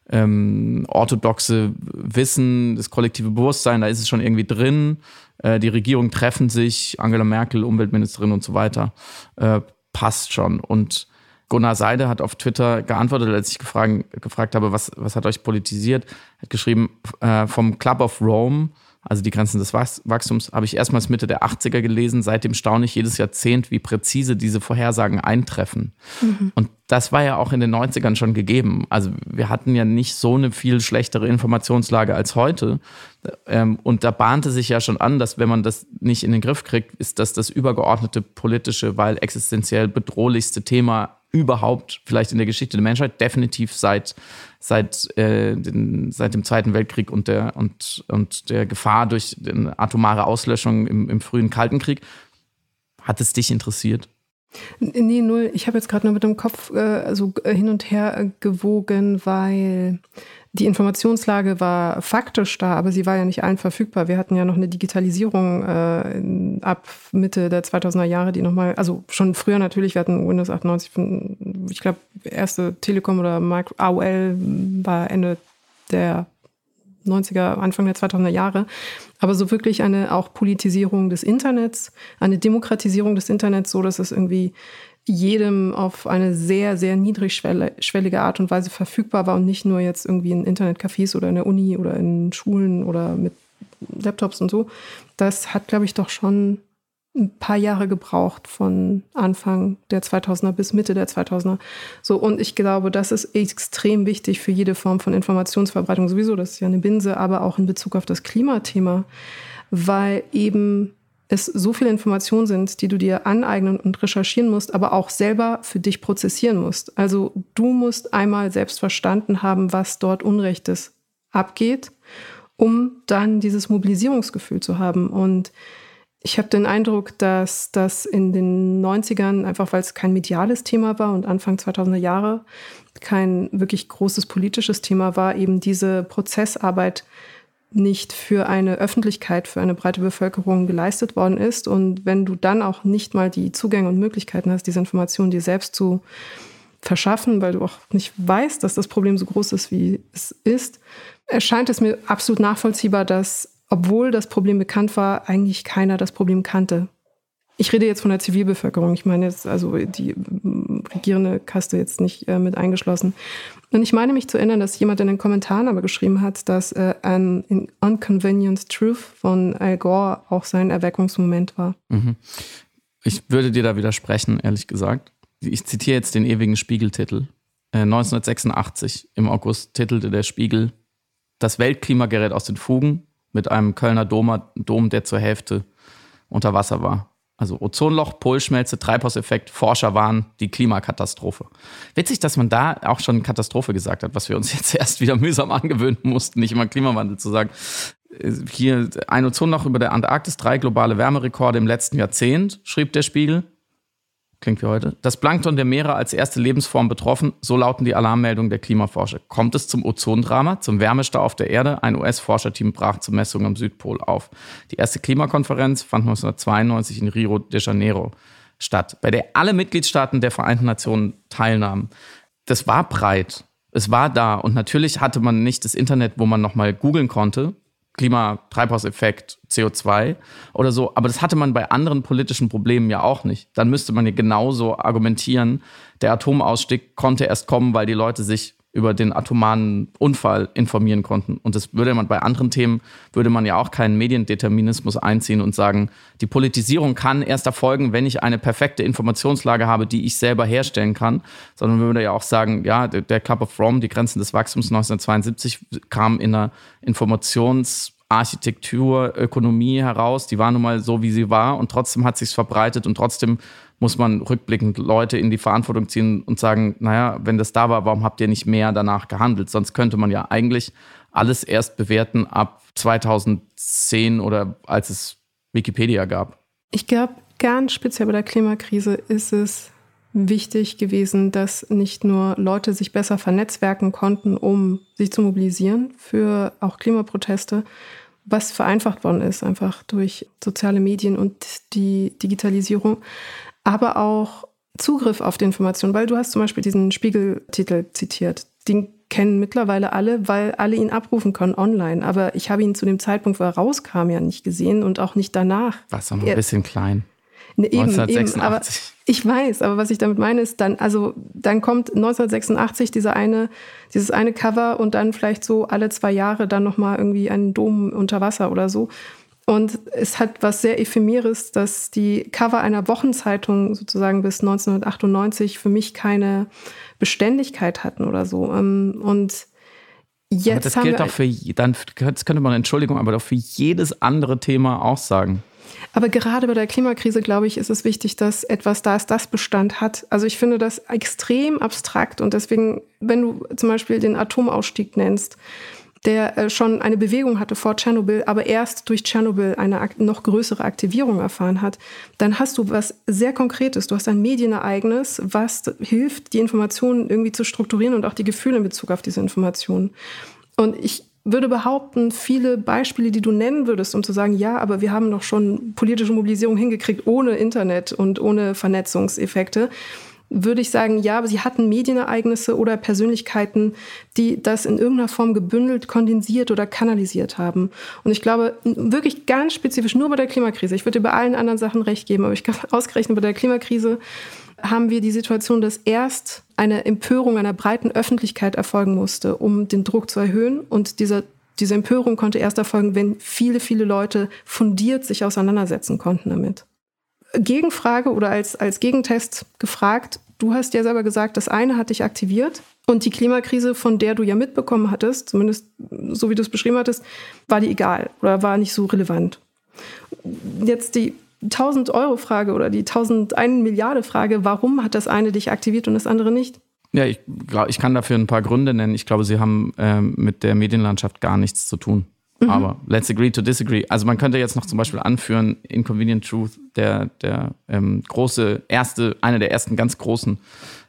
ähm, orthodoxe Wissen, das kollektive Bewusstsein, da ist es schon irgendwie drin. Äh, die Regierungen treffen sich, Angela Merkel, Umweltministerin und so weiter, äh, passt schon. Und Gunnar Seide hat auf Twitter geantwortet, als ich gefragt, gefragt habe, was, was hat euch politisiert, hat geschrieben, äh, vom Club of Rome also die Grenzen des Wachstums, habe ich erstmals Mitte der 80er gelesen. Seitdem staune ich jedes Jahrzehnt, wie präzise diese Vorhersagen eintreffen. Mhm. Und das war ja auch in den 90ern schon gegeben. Also wir hatten ja nicht so eine viel schlechtere Informationslage als heute. Ähm, und da bahnte sich ja schon an, dass wenn man das nicht in den Griff kriegt, ist das das übergeordnete politische, weil existenziell bedrohlichste Thema überhaupt vielleicht in der Geschichte der Menschheit, definitiv seit, seit, äh, den, seit dem Zweiten Weltkrieg und der, und, und der Gefahr durch atomare Auslöschung im, im frühen Kalten Krieg. Hat es dich interessiert? Nee, null. Ich habe jetzt gerade nur mit dem Kopf äh, so äh, hin und her äh, gewogen, weil die Informationslage war faktisch da, aber sie war ja nicht allen verfügbar. Wir hatten ja noch eine Digitalisierung äh, ab Mitte der 2000er Jahre, die nochmal, also schon früher natürlich, wir hatten Windows 98, ich glaube, erste Telekom oder Micro, AOL war Ende der 90er, Anfang der 2000er Jahre. Aber so wirklich eine auch Politisierung des Internets, eine Demokratisierung des Internets, so dass es irgendwie jedem auf eine sehr, sehr niedrigschwellige Art und Weise verfügbar war und nicht nur jetzt irgendwie in Internetcafés oder in der Uni oder in Schulen oder mit Laptops und so. Das hat, glaube ich, doch schon ein paar Jahre gebraucht von Anfang der 2000er bis Mitte der 2000er. So, und ich glaube, das ist extrem wichtig für jede Form von Informationsverbreitung sowieso. Das ist ja eine Binse, aber auch in Bezug auf das Klimathema, weil eben es so viele Informationen sind, die du dir aneignen und recherchieren musst, aber auch selber für dich prozessieren musst. Also du musst einmal selbst verstanden haben, was dort Unrechtes abgeht, um dann dieses Mobilisierungsgefühl zu haben. Und ich habe den Eindruck, dass das in den 90ern, einfach weil es kein mediales Thema war und Anfang 2000er Jahre kein wirklich großes politisches Thema war, eben diese Prozessarbeit nicht für eine Öffentlichkeit, für eine breite Bevölkerung geleistet worden ist. Und wenn du dann auch nicht mal die Zugänge und Möglichkeiten hast, diese Informationen dir selbst zu verschaffen, weil du auch nicht weißt, dass das Problem so groß ist, wie es ist, erscheint es mir absolut nachvollziehbar, dass, obwohl das Problem bekannt war, eigentlich keiner das Problem kannte. Ich rede jetzt von der Zivilbevölkerung. Ich meine jetzt also die regierende Kaste jetzt nicht äh, mit eingeschlossen. Und ich meine mich zu erinnern, dass jemand in den Kommentaren aber geschrieben hat, dass äh, ein Inconvenient Truth von Al Gore auch sein Erweckungsmoment war. Mhm. Ich würde dir da widersprechen, ehrlich gesagt. Ich zitiere jetzt den ewigen Spiegeltitel. Äh, 1986 im August titelte der Spiegel Das Weltklima gerät aus den Fugen mit einem Kölner Dom, Dom der zur Hälfte unter Wasser war. Also Ozonloch, Polschmelze, Treibhauseffekt, Forscher waren die Klimakatastrophe. Witzig, dass man da auch schon Katastrophe gesagt hat, was wir uns jetzt erst wieder mühsam angewöhnen mussten, nicht immer Klimawandel zu sagen. Hier ein Ozonloch über der Antarktis, drei globale Wärmerekorde im letzten Jahrzehnt, schrieb der Spiegel. Klingt wie heute. Das Plankton der Meere als erste Lebensform betroffen, so lauten die Alarmmeldungen der Klimaforscher. Kommt es zum Ozondrama, zum Wärmestau auf der Erde? Ein US-Forscherteam brach zur Messung am Südpol auf. Die erste Klimakonferenz fand 1992 in Rio de Janeiro statt, bei der alle Mitgliedstaaten der Vereinten Nationen teilnahmen. Das war breit. Es war da und natürlich hatte man nicht das Internet, wo man nochmal googeln konnte, Klimatreibhauseffekt, CO2 oder so. Aber das hatte man bei anderen politischen Problemen ja auch nicht. Dann müsste man ja genauso argumentieren, der Atomausstieg konnte erst kommen, weil die Leute sich über den atomaren Unfall informieren konnten. Und das würde man bei anderen Themen, würde man ja auch keinen Mediendeterminismus einziehen und sagen, die Politisierung kann erst erfolgen, wenn ich eine perfekte Informationslage habe, die ich selber herstellen kann, sondern man würde ja auch sagen, ja, der Club of Rome, die Grenzen des Wachstums 1972 kam in einer Informations- Architektur, Ökonomie heraus. Die war nun mal so, wie sie war und trotzdem hat sich's verbreitet und trotzdem muss man rückblickend Leute in die Verantwortung ziehen und sagen, naja, wenn das da war, warum habt ihr nicht mehr danach gehandelt? Sonst könnte man ja eigentlich alles erst bewerten ab 2010 oder als es Wikipedia gab. Ich glaube, ganz speziell bei der Klimakrise ist es wichtig gewesen, dass nicht nur Leute sich besser vernetzwerken konnten, um sich zu mobilisieren für auch Klimaproteste, was vereinfacht worden ist, einfach durch soziale Medien und die Digitalisierung, aber auch Zugriff auf die Information, weil du hast zum Beispiel diesen Spiegeltitel zitiert. Den kennen mittlerweile alle, weil alle ihn abrufen können online. Aber ich habe ihn zu dem Zeitpunkt, wo er rauskam, ja nicht gesehen und auch nicht danach. Was noch ein bisschen klein. Ne, eben, 1986. Eben, aber ich weiß, aber was ich damit meine ist dann, also dann kommt 1986 diese eine, dieses eine Cover und dann vielleicht so alle zwei Jahre dann nochmal irgendwie ein Dom unter Wasser oder so. Und es hat was sehr Ephemeres, dass die Cover einer Wochenzeitung sozusagen bis 1998 für mich keine Beständigkeit hatten oder so. Ähm, und jetzt aber das gilt doch für, dann das könnte man, Entschuldigung, aber doch für jedes andere Thema auch sagen. Aber gerade bei der Klimakrise, glaube ich, ist es wichtig, dass etwas da ist, das Bestand hat. Also ich finde das extrem abstrakt und deswegen, wenn du zum Beispiel den Atomausstieg nennst, der äh, schon eine Bewegung hatte vor Tschernobyl, aber erst durch Tschernobyl eine noch größere Aktivierung erfahren hat, dann hast du was sehr Konkretes. Du hast ein Medienereignis, was hilft, die Informationen irgendwie zu strukturieren und auch die Gefühle in Bezug auf diese Informationen. Und ich würde behaupten, viele Beispiele, die du nennen würdest, um zu sagen, ja, aber wir haben doch schon politische Mobilisierung hingekriegt ohne Internet und ohne Vernetzungseffekte, würde ich sagen, ja, aber sie hatten Medienereignisse oder Persönlichkeiten, die das in irgendeiner Form gebündelt, kondensiert oder kanalisiert haben. Und ich glaube, wirklich ganz spezifisch nur bei der Klimakrise, ich würde bei allen anderen Sachen recht geben, aber ich glaube, ausgerechnet bei der Klimakrise haben wir die Situation, dass erst eine Empörung einer breiten Öffentlichkeit erfolgen musste, um den Druck zu erhöhen. Und dieser, diese Empörung konnte erst erfolgen, wenn viele, viele Leute fundiert sich auseinandersetzen konnten damit. Gegenfrage oder als, als Gegentest gefragt, du hast ja selber gesagt, das eine hat dich aktiviert und die Klimakrise, von der du ja mitbekommen hattest, zumindest so wie du es beschrieben hattest, war die egal oder war nicht so relevant. Jetzt die 1000 Euro Frage oder die 1001 Milliarde Frage, warum hat das eine dich aktiviert und das andere nicht? Ja, ich, ich kann dafür ein paar Gründe nennen. Ich glaube, sie haben ähm, mit der Medienlandschaft gar nichts zu tun. Mhm. Aber let's agree to disagree. Also man könnte jetzt noch zum Beispiel anführen, Inconvenient Truth, der, der ähm, große, erste, einer der ersten ganz großen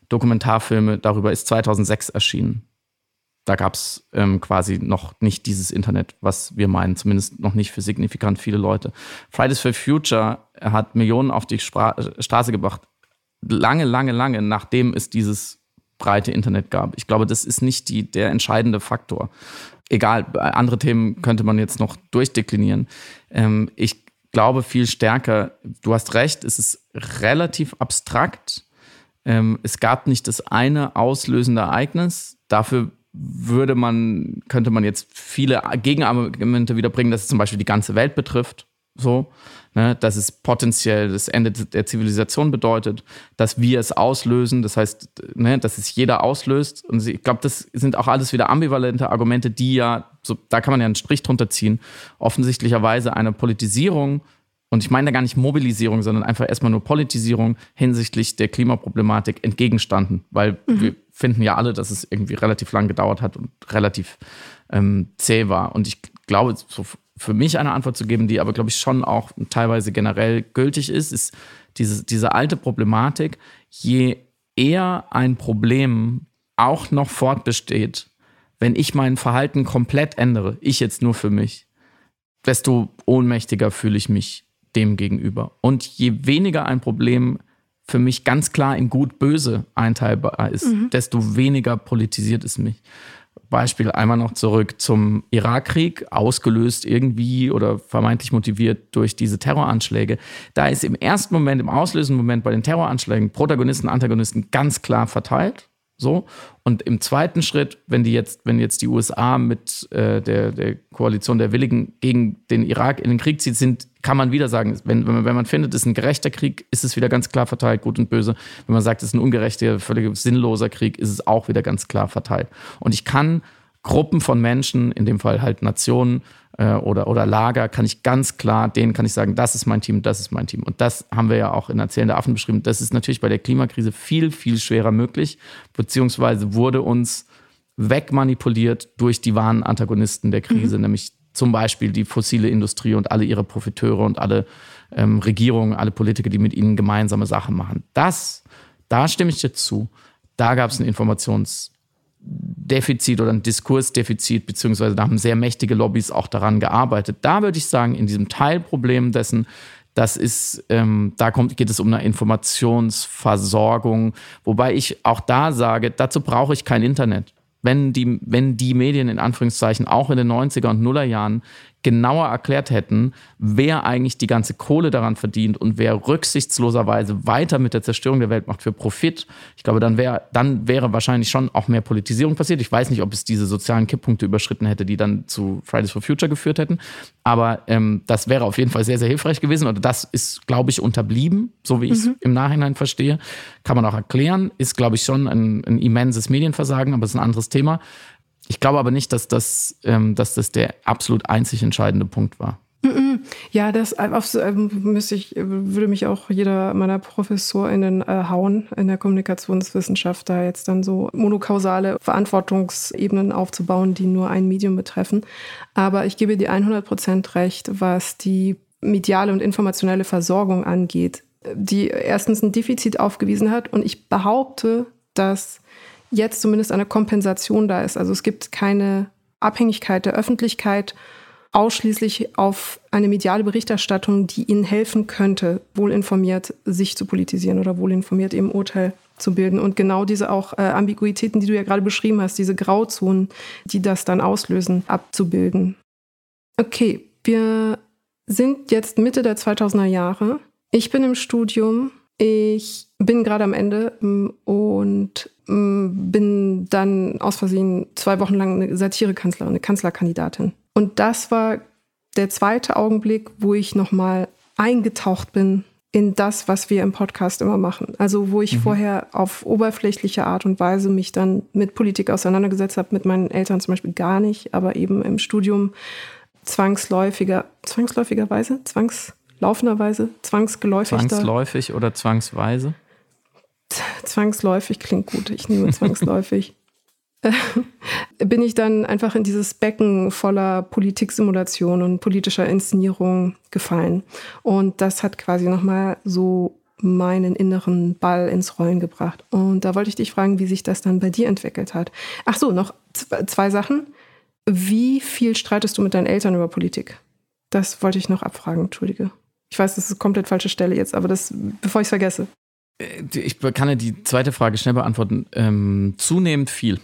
Dokumentarfilme darüber ist 2006 erschienen. Da gab es ähm, quasi noch nicht dieses Internet, was wir meinen, zumindest noch nicht für signifikant viele Leute. Fridays for Future hat Millionen auf die Spra Straße gebracht, lange, lange, lange, nachdem es dieses breite Internet gab. Ich glaube, das ist nicht die, der entscheidende Faktor egal, andere Themen könnte man jetzt noch durchdeklinieren. Ähm, ich glaube viel stärker, du hast recht, es ist relativ abstrakt. Ähm, es gab nicht das eine auslösende Ereignis. Dafür würde man, könnte man jetzt viele Gegenargumente wiederbringen, dass es zum Beispiel die ganze Welt betrifft. So ne, dass es potenziell das Ende der Zivilisation bedeutet, dass wir es auslösen, das heißt, ne, dass es jeder auslöst. Und ich glaube, das sind auch alles wieder ambivalente Argumente, die ja, so, da kann man ja einen Strich drunter ziehen, offensichtlicherweise eine Politisierung und ich meine da gar nicht Mobilisierung, sondern einfach erstmal nur Politisierung hinsichtlich der Klimaproblematik entgegenstanden, weil mhm. wir finden ja alle, dass es irgendwie relativ lang gedauert hat und relativ ähm, zäh war. Und ich glaube, so für mich eine Antwort zu geben, die aber, glaube ich, schon auch teilweise generell gültig ist, ist diese, diese alte Problematik, je eher ein Problem auch noch fortbesteht, wenn ich mein Verhalten komplett ändere, ich jetzt nur für mich, desto ohnmächtiger fühle ich mich dem gegenüber. Und je weniger ein Problem für mich ganz klar in gut-böse einteilbar ist, mhm. desto weniger politisiert es mich. Beispiel einmal noch zurück zum Irakkrieg, ausgelöst irgendwie oder vermeintlich motiviert durch diese Terroranschläge. Da ist im ersten Moment, im auslösenden Moment bei den Terroranschlägen Protagonisten, Antagonisten ganz klar verteilt. So. Und im zweiten Schritt, wenn die jetzt, wenn jetzt die USA mit äh, der, der Koalition der Willigen gegen den Irak in den Krieg zieht, sind, kann man wieder sagen, wenn, wenn, man, wenn man findet, es ist ein gerechter Krieg, ist es wieder ganz klar verteilt, gut und böse. Wenn man sagt, es ist ein ungerechter, völlig sinnloser Krieg, ist es auch wieder ganz klar verteilt. Und ich kann Gruppen von Menschen, in dem Fall halt Nationen äh, oder, oder Lager, kann ich ganz klar, denen kann ich sagen, das ist mein Team, das ist mein Team. Und das haben wir ja auch in Erzählen der Affen beschrieben. Das ist natürlich bei der Klimakrise viel, viel schwerer möglich, beziehungsweise wurde uns wegmanipuliert durch die wahren Antagonisten der Krise, mhm. nämlich zum Beispiel die fossile Industrie und alle ihre Profiteure und alle ähm, Regierungen, alle Politiker, die mit ihnen gemeinsame Sachen machen. Das, da stimme ich dir zu. Da gab es ein Informations- Defizit oder ein Diskursdefizit, beziehungsweise da haben sehr mächtige Lobbys auch daran gearbeitet. Da würde ich sagen, in diesem Teilproblem dessen, das ist, ähm, da kommt, geht es um eine Informationsversorgung, wobei ich auch da sage, dazu brauche ich kein Internet. Wenn die, wenn die Medien in Anführungszeichen auch in den 90er und Nuller Jahren genauer erklärt hätten, wer eigentlich die ganze Kohle daran verdient und wer rücksichtsloserweise weiter mit der Zerstörung der Welt macht für Profit, ich glaube, dann, wär, dann wäre wahrscheinlich schon auch mehr Politisierung passiert. Ich weiß nicht, ob es diese sozialen Kipppunkte überschritten hätte, die dann zu Fridays for Future geführt hätten. Aber ähm, das wäre auf jeden Fall sehr, sehr hilfreich gewesen. Oder das ist, glaube ich, unterblieben, so wie ich es mhm. im Nachhinein verstehe. Kann man auch erklären. Ist, glaube ich, schon ein, ein immenses Medienversagen, aber es ist ein anderes Thema. Ich glaube aber nicht, dass das, ähm, dass das der absolut einzig entscheidende Punkt war. Ja, das auf, ähm, müsste ich, würde mich auch jeder meiner ProfessorInnen äh, hauen, in der Kommunikationswissenschaft da jetzt dann so monokausale Verantwortungsebenen aufzubauen, die nur ein Medium betreffen. Aber ich gebe dir 100 Prozent recht, was die mediale und informationelle Versorgung angeht, die erstens ein Defizit aufgewiesen hat. Und ich behaupte, dass jetzt zumindest eine Kompensation da ist. Also es gibt keine Abhängigkeit der Öffentlichkeit ausschließlich auf eine mediale Berichterstattung, die ihnen helfen könnte, wohlinformiert sich zu politisieren oder wohlinformiert eben Urteil zu bilden. Und genau diese auch äh, Ambiguitäten, die du ja gerade beschrieben hast, diese Grauzonen, die das dann auslösen, abzubilden. Okay, wir sind jetzt Mitte der 2000er Jahre. Ich bin im Studium. Ich bin gerade am Ende mm, und bin dann aus Versehen zwei Wochen lang eine Satirekanzlerin, eine Kanzlerkandidatin. Und das war der zweite Augenblick, wo ich nochmal eingetaucht bin in das, was wir im Podcast immer machen. Also wo ich mhm. vorher auf oberflächliche Art und Weise mich dann mit Politik auseinandergesetzt habe, mit meinen Eltern zum Beispiel gar nicht, aber eben im Studium zwangsläufiger, zwangsläufigerweise, zwangslaufenderweise, zwangsgeläufig. Zwangsläufig oder zwangsweise? Zwangsläufig klingt gut, ich nehme zwangsläufig. bin ich dann einfach in dieses Becken voller Politiksimulation und politischer Inszenierung gefallen. Und das hat quasi nochmal so meinen inneren Ball ins Rollen gebracht. Und da wollte ich dich fragen, wie sich das dann bei dir entwickelt hat. Ach so, noch zwei Sachen. Wie viel streitest du mit deinen Eltern über Politik? Das wollte ich noch abfragen, entschuldige. Ich weiß, das ist komplett falsche Stelle jetzt, aber das, bevor ich es vergesse. Äh, ich kann ja die zweite Frage schnell beantworten. Ähm, zunehmend viel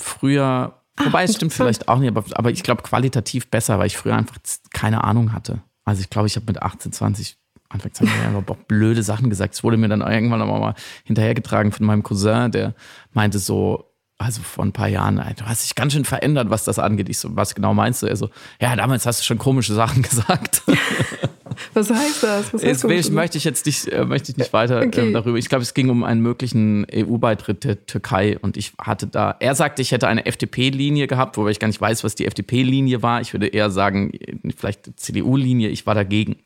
früher, ah, wobei es stimmt vielleicht auch nicht, aber, aber ich glaube qualitativ besser, weil ich früher einfach keine Ahnung hatte. Also ich glaube, ich habe mit 18, 20 anfangs haben wir einfach blöde Sachen gesagt. Es wurde mir dann irgendwann mal hinterhergetragen von meinem Cousin, der meinte so, also vor ein paar Jahren, du hast dich ganz schön verändert, was das angeht. Ich so, was genau meinst du? Er so, ja, damals hast du schon komische Sachen gesagt. Was heißt das? Was heißt das möchte ich jetzt nicht, äh, möchte ich nicht weiter okay. ähm, darüber. Ich glaube, es ging um einen möglichen EU-Beitritt der Türkei und ich hatte da, er sagte, ich hätte eine FDP-Linie gehabt, wobei ich gar nicht weiß, was die FDP-Linie war. Ich würde eher sagen, vielleicht CDU-Linie. Ich war dagegen.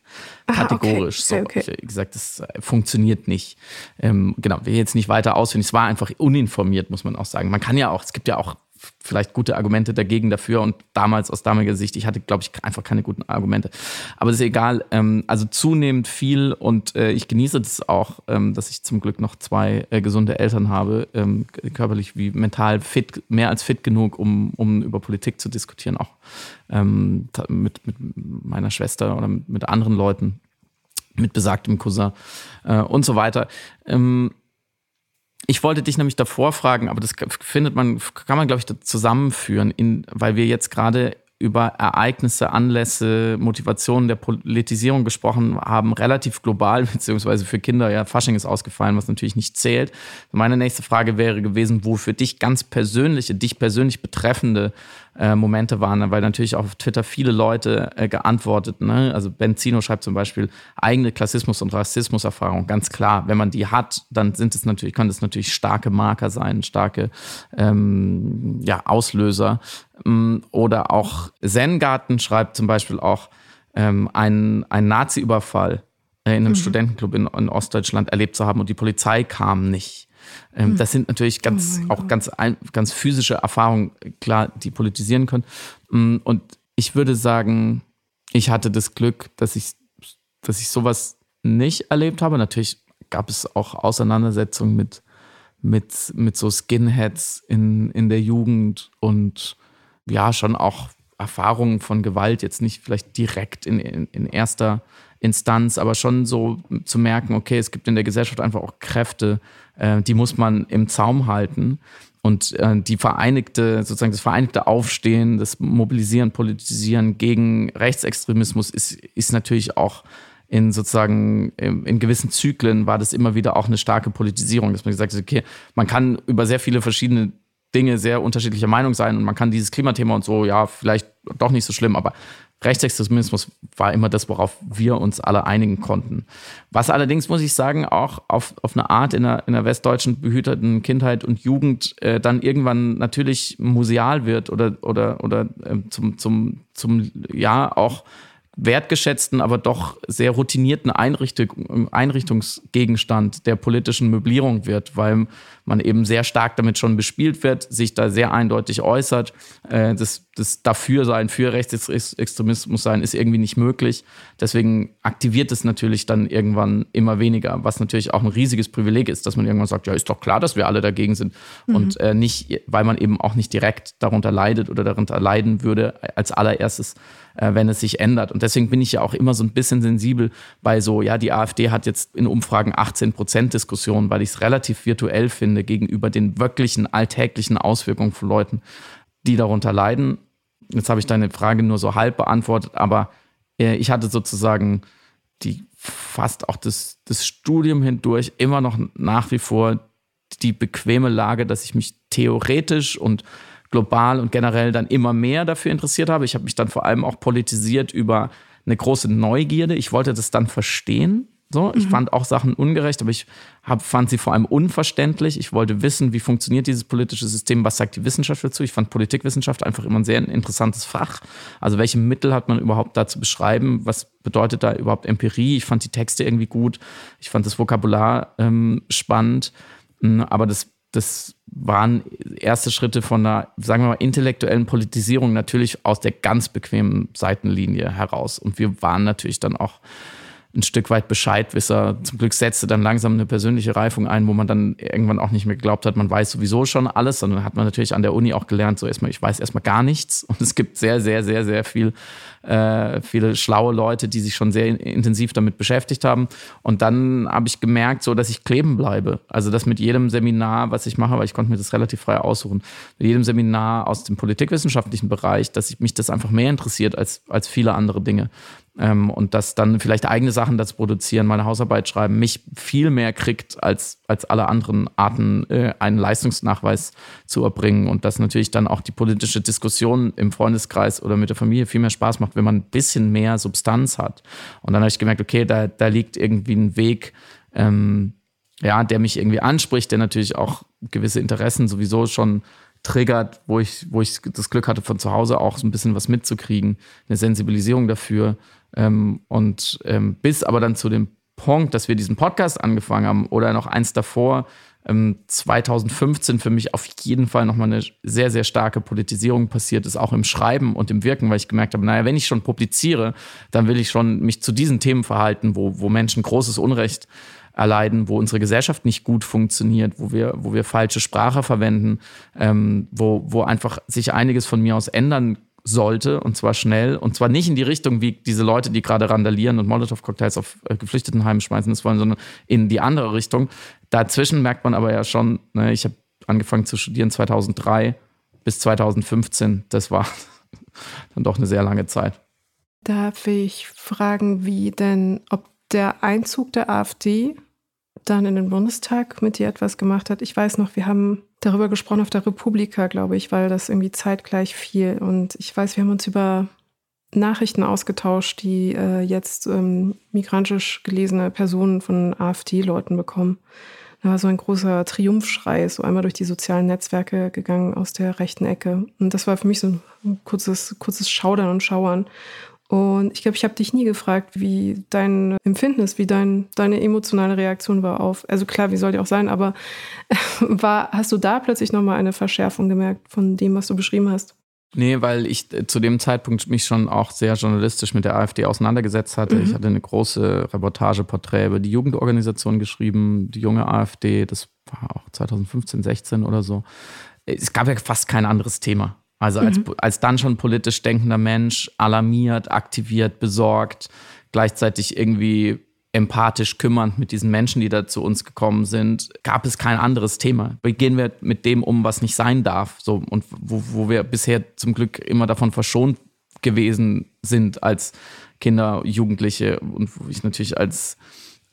Kategorisch. Ah, okay. Okay, so. Ich, gesagt, das äh, funktioniert nicht. Ähm, genau, will jetzt nicht weiter ausführen. Es war einfach uninformiert, muss man auch sagen. Man kann ja auch, es gibt ja auch vielleicht gute Argumente dagegen dafür und damals aus damaliger Sicht, ich hatte, glaube ich, einfach keine guten Argumente. Aber das ist egal. Ähm, also zunehmend viel und äh, ich genieße das auch, ähm, dass ich zum Glück noch zwei äh, gesunde Eltern habe, ähm, körperlich wie mental fit, mehr als fit genug, um, um über Politik zu diskutieren, auch ähm, mit, mit meiner Schwester oder mit anderen Leuten, mit besagtem Cousin äh, und so weiter. Ähm, ich wollte dich nämlich davor fragen, aber das findet man, kann man, glaube ich, zusammenführen, in, weil wir jetzt gerade über Ereignisse, Anlässe, Motivationen der Politisierung gesprochen haben, relativ global, beziehungsweise für Kinder, ja, Fasching ist ausgefallen, was natürlich nicht zählt. Meine nächste Frage wäre gewesen, wo für dich ganz persönliche, dich persönlich betreffende äh, Momente waren, weil natürlich auch auf Twitter viele Leute äh, geantwortet. Ne? Also Benzino schreibt zum Beispiel eigene Klassismus- und Rassismuserfahrung. Ganz klar, wenn man die hat, dann sind es natürlich, können es natürlich starke Marker sein, starke ähm, ja, Auslöser. Mm, oder auch Zen-Garten schreibt zum Beispiel auch ähm, einen, einen Nazi-Überfall äh, in einem mhm. Studentenclub in, in Ostdeutschland erlebt zu haben und die Polizei kam nicht. Ähm, hm. Das sind natürlich ganz, oh auch ganz, ganz physische Erfahrungen, klar, die politisieren können. Mm, und ich würde sagen, ich hatte das Glück, dass ich, dass ich sowas nicht erlebt habe. Natürlich gab es auch Auseinandersetzungen mit, mit, mit so Skinheads in, in der Jugend und ja, schon auch Erfahrungen von Gewalt, jetzt nicht vielleicht direkt in, in, in erster Instanz, aber schon so zu merken, okay, es gibt in der Gesellschaft einfach auch Kräfte, äh, die muss man im Zaum halten. Und äh, die vereinigte, sozusagen das vereinigte Aufstehen, das Mobilisieren, Politisieren gegen Rechtsextremismus ist, ist natürlich auch in sozusagen in, in gewissen Zyklen war das immer wieder auch eine starke Politisierung, dass man gesagt hat, okay, man kann über sehr viele verschiedene Dinge sehr unterschiedlicher Meinung sein und man kann dieses Klimathema und so, ja, vielleicht doch nicht so schlimm, aber Rechtsextremismus war immer das, worauf wir uns alle einigen konnten. Was allerdings, muss ich sagen, auch auf, auf eine Art in der, in der westdeutschen behüteten Kindheit und Jugend äh, dann irgendwann natürlich museal wird oder, oder, oder äh, zum, zum, zum, ja, auch wertgeschätzten, aber doch sehr routinierten Einrichtung, Einrichtungsgegenstand der politischen Möblierung wird, weil man eben sehr stark damit schon bespielt wird, sich da sehr eindeutig äußert. Äh, das, das Dafürsein für Rechtsextremismus sein ist irgendwie nicht möglich. Deswegen aktiviert es natürlich dann irgendwann immer weniger, was natürlich auch ein riesiges Privileg ist, dass man irgendwann sagt, ja, ist doch klar, dass wir alle dagegen sind. Mhm. Und äh, nicht, weil man eben auch nicht direkt darunter leidet oder darunter leiden würde, als allererstes äh, wenn es sich ändert. Und deswegen bin ich ja auch immer so ein bisschen sensibel bei so, ja, die AfD hat jetzt in Umfragen 18 Prozent Diskussion, weil ich es relativ virtuell finde gegenüber den wirklichen alltäglichen Auswirkungen von Leuten, die darunter leiden. Jetzt habe ich deine Frage nur so halb beantwortet, aber äh, ich hatte sozusagen die fast auch das, das Studium hindurch immer noch nach wie vor die bequeme Lage, dass ich mich theoretisch und global und generell dann immer mehr dafür interessiert habe. Ich habe mich dann vor allem auch politisiert über eine große Neugierde. Ich wollte das dann verstehen. So, ich mhm. fand auch Sachen ungerecht, aber ich hab, fand sie vor allem unverständlich. Ich wollte wissen, wie funktioniert dieses politische System, was sagt die Wissenschaft dazu. Ich fand Politikwissenschaft einfach immer ein sehr interessantes Fach. Also welche Mittel hat man überhaupt da zu beschreiben? Was bedeutet da überhaupt Empirie? Ich fand die Texte irgendwie gut. Ich fand das Vokabular ähm, spannend. Hm, aber das das waren erste Schritte von einer, sagen wir mal, intellektuellen Politisierung natürlich aus der ganz bequemen Seitenlinie heraus. Und wir waren natürlich dann auch ein Stück weit Bescheidwisser. Zum Glück setzte dann langsam eine persönliche Reifung ein, wo man dann irgendwann auch nicht mehr geglaubt hat, man weiß sowieso schon alles, sondern hat man natürlich an der Uni auch gelernt, so erstmal, ich weiß erstmal gar nichts. Und es gibt sehr, sehr, sehr, sehr viel, äh, viele schlaue Leute, die sich schon sehr intensiv damit beschäftigt haben. Und dann habe ich gemerkt, so, dass ich kleben bleibe. Also, dass mit jedem Seminar, was ich mache, weil ich konnte mir das relativ frei aussuchen, mit jedem Seminar aus dem politikwissenschaftlichen Bereich, dass ich mich das einfach mehr interessiert als, als viele andere Dinge ähm, und das dann vielleicht eigene Sachen dazu produzieren, meine Hausarbeit schreiben, mich viel mehr kriegt als, als alle anderen Arten, äh, einen Leistungsnachweis zu erbringen und dass natürlich dann auch die politische Diskussion im Freundeskreis oder mit der Familie viel mehr Spaß macht, wenn man ein bisschen mehr Substanz hat. Und dann habe ich gemerkt, okay, da, da liegt irgendwie ein Weg, ähm, ja, der mich irgendwie anspricht, der natürlich auch gewisse Interessen sowieso schon triggert, wo ich, wo ich das Glück hatte, von zu Hause auch so ein bisschen was mitzukriegen, eine Sensibilisierung dafür. Ähm, und ähm, bis aber dann zu dem Punkt, dass wir diesen Podcast angefangen haben oder noch eins davor, ähm, 2015 für mich auf jeden Fall nochmal eine sehr, sehr starke Politisierung passiert ist, auch im Schreiben und im Wirken, weil ich gemerkt habe, naja, wenn ich schon publiziere, dann will ich schon mich zu diesen Themen verhalten, wo, wo Menschen großes Unrecht erleiden, wo unsere Gesellschaft nicht gut funktioniert, wo wir, wo wir falsche Sprache verwenden, ähm, wo, wo einfach sich einiges von mir aus ändern sollte und zwar schnell und zwar nicht in die Richtung wie diese Leute, die gerade randalieren und Molotow-Cocktails auf äh, Geflüchtetenheim schmeißen das wollen, sondern in die andere Richtung. Dazwischen merkt man aber ja schon, ne, ich habe angefangen zu studieren 2003 bis 2015, das war dann doch eine sehr lange Zeit. Darf ich fragen, wie denn, ob der Einzug der AfD dann in den Bundestag mit dir etwas gemacht hat? Ich weiß noch, wir haben darüber gesprochen auf der Republika, glaube ich, weil das irgendwie zeitgleich fiel. Und ich weiß, wir haben uns über Nachrichten ausgetauscht, die äh, jetzt ähm, migrantisch gelesene Personen von AfD-Leuten bekommen. Da war so ein großer Triumphschrei, so einmal durch die sozialen Netzwerke gegangen aus der rechten Ecke. Und das war für mich so ein kurzes, kurzes Schaudern und Schauern. Und ich glaube, ich habe dich nie gefragt, wie dein Empfinden ist, wie dein, deine emotionale Reaktion war auf, also klar, wie soll die auch sein, aber war, hast du da plötzlich nochmal eine Verschärfung gemerkt von dem, was du beschrieben hast? Nee, weil ich äh, zu dem Zeitpunkt mich schon auch sehr journalistisch mit der AfD auseinandergesetzt hatte. Mhm. Ich hatte eine große Reportageporträt über die Jugendorganisation geschrieben, die junge AfD, das war auch 2015, 16 oder so. Es gab ja fast kein anderes Thema. Also als, mhm. als dann schon politisch denkender Mensch, alarmiert, aktiviert, besorgt, gleichzeitig irgendwie empathisch kümmernd mit diesen Menschen, die da zu uns gekommen sind, gab es kein anderes Thema. Wie gehen wir mit dem um, was nicht sein darf? So, und wo, wo wir bisher zum Glück immer davon verschont gewesen sind als Kinder, Jugendliche und wo ich natürlich als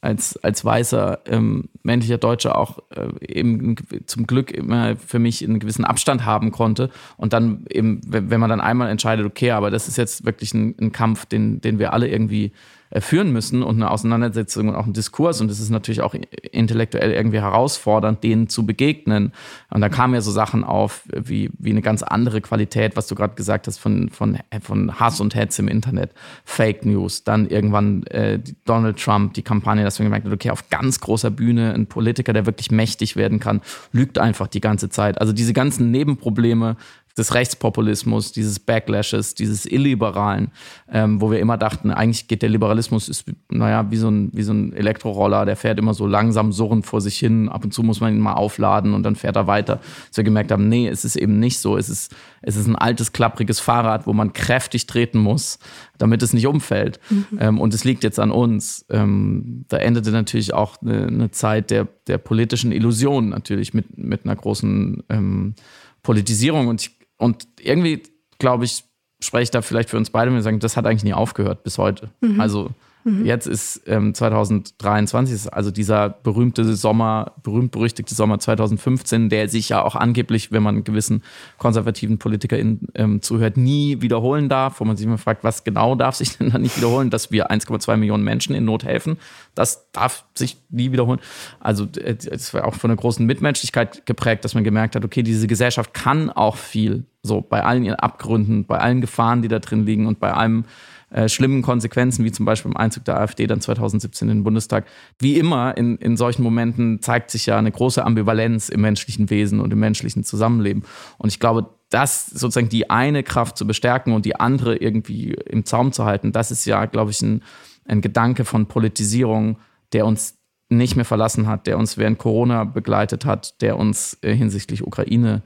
als, als weißer ähm, männlicher Deutscher auch äh, eben zum Glück immer für mich einen gewissen Abstand haben konnte. Und dann eben, wenn man dann einmal entscheidet, okay, aber das ist jetzt wirklich ein, ein Kampf, den, den wir alle irgendwie führen müssen und eine Auseinandersetzung und auch ein Diskurs. Und es ist natürlich auch intellektuell irgendwie herausfordernd, denen zu begegnen. Und da kamen ja so Sachen auf, wie, wie eine ganz andere Qualität, was du gerade gesagt hast, von, von, von Hass und Hetz im Internet, Fake News, dann irgendwann äh, Donald Trump, die Kampagne, dass man gemerkt hat, okay, auf ganz großer Bühne ein Politiker, der wirklich mächtig werden kann, lügt einfach die ganze Zeit. Also diese ganzen Nebenprobleme, des Rechtspopulismus, dieses Backlashes, dieses Illiberalen, ähm, wo wir immer dachten, eigentlich geht der Liberalismus, ist, naja, wie so, ein, wie so ein Elektroroller, der fährt immer so langsam surrend vor sich hin, ab und zu muss man ihn mal aufladen und dann fährt er weiter. Dass wir gemerkt haben, nee, es ist eben nicht so. Es ist, es ist ein altes, klappriges Fahrrad, wo man kräftig treten muss, damit es nicht umfällt. Mhm. Ähm, und es liegt jetzt an uns. Ähm, da endete natürlich auch eine, eine, Zeit der, der politischen Illusion natürlich mit, mit einer großen ähm, Politisierung. Und ich und irgendwie, glaube ich, spreche ich da vielleicht für uns beide, wenn wir sagen, das hat eigentlich nie aufgehört bis heute. Mhm. Also Mhm. Jetzt ist ähm, 2023, also dieser berühmte Sommer, berühmt-berüchtigte Sommer 2015, der sich ja auch angeblich, wenn man gewissen konservativen PolitikerInnen ähm, zuhört, nie wiederholen darf, wo man sich immer fragt, was genau darf sich denn da nicht wiederholen, dass wir 1,2 Millionen Menschen in Not helfen. Das darf sich nie wiederholen. Also äh, es war auch von einer großen Mitmenschlichkeit geprägt, dass man gemerkt hat, okay, diese Gesellschaft kann auch viel, so bei allen ihren Abgründen, bei allen Gefahren, die da drin liegen und bei allem, äh, schlimmen Konsequenzen, wie zum Beispiel im Einzug der AfD dann 2017 in den Bundestag. Wie immer in, in solchen Momenten zeigt sich ja eine große Ambivalenz im menschlichen Wesen und im menschlichen Zusammenleben. Und ich glaube, das sozusagen die eine Kraft zu bestärken und die andere irgendwie im Zaum zu halten, das ist ja, glaube ich, ein, ein Gedanke von Politisierung, der uns nicht mehr verlassen hat, der uns während Corona begleitet hat, der uns äh, hinsichtlich Ukraine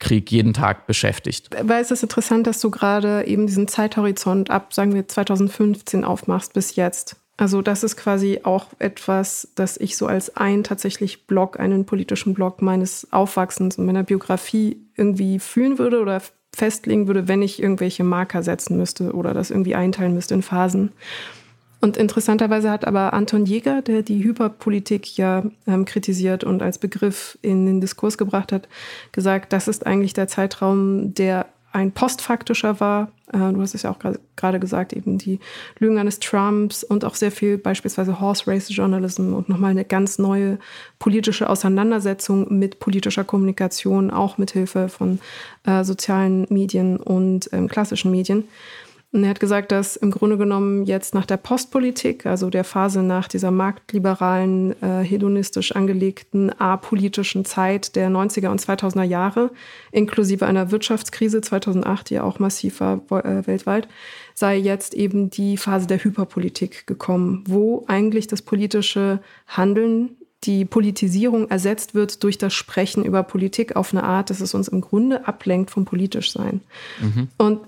Krieg jeden Tag beschäftigt. Weil es ist interessant, dass du gerade eben diesen Zeithorizont ab, sagen wir, 2015 aufmachst bis jetzt. Also das ist quasi auch etwas, das ich so als ein tatsächlich Block, einen politischen Block meines Aufwachsens und meiner Biografie irgendwie fühlen würde oder festlegen würde, wenn ich irgendwelche Marker setzen müsste oder das irgendwie einteilen müsste in Phasen. Und interessanterweise hat aber Anton Jäger, der die Hyperpolitik ja ähm, kritisiert und als Begriff in den Diskurs gebracht hat, gesagt, das ist eigentlich der Zeitraum, der ein postfaktischer war. Äh, du hast es ja auch gerade gesagt, eben die Lügen eines Trumps und auch sehr viel beispielsweise Horse Race Journalism und nochmal eine ganz neue politische Auseinandersetzung mit politischer Kommunikation, auch mit Hilfe von äh, sozialen Medien und ähm, klassischen Medien. Und er hat gesagt, dass im Grunde genommen jetzt nach der Postpolitik, also der Phase nach dieser marktliberalen, äh, hedonistisch angelegten, apolitischen Zeit der 90er und 2000er Jahre, inklusive einer Wirtschaftskrise 2008, die ja auch massiv war äh, weltweit, sei jetzt eben die Phase der Hyperpolitik gekommen, wo eigentlich das politische Handeln die Politisierung ersetzt wird durch das Sprechen über Politik auf eine Art, dass es uns im Grunde ablenkt vom Politischsein. Mhm. Und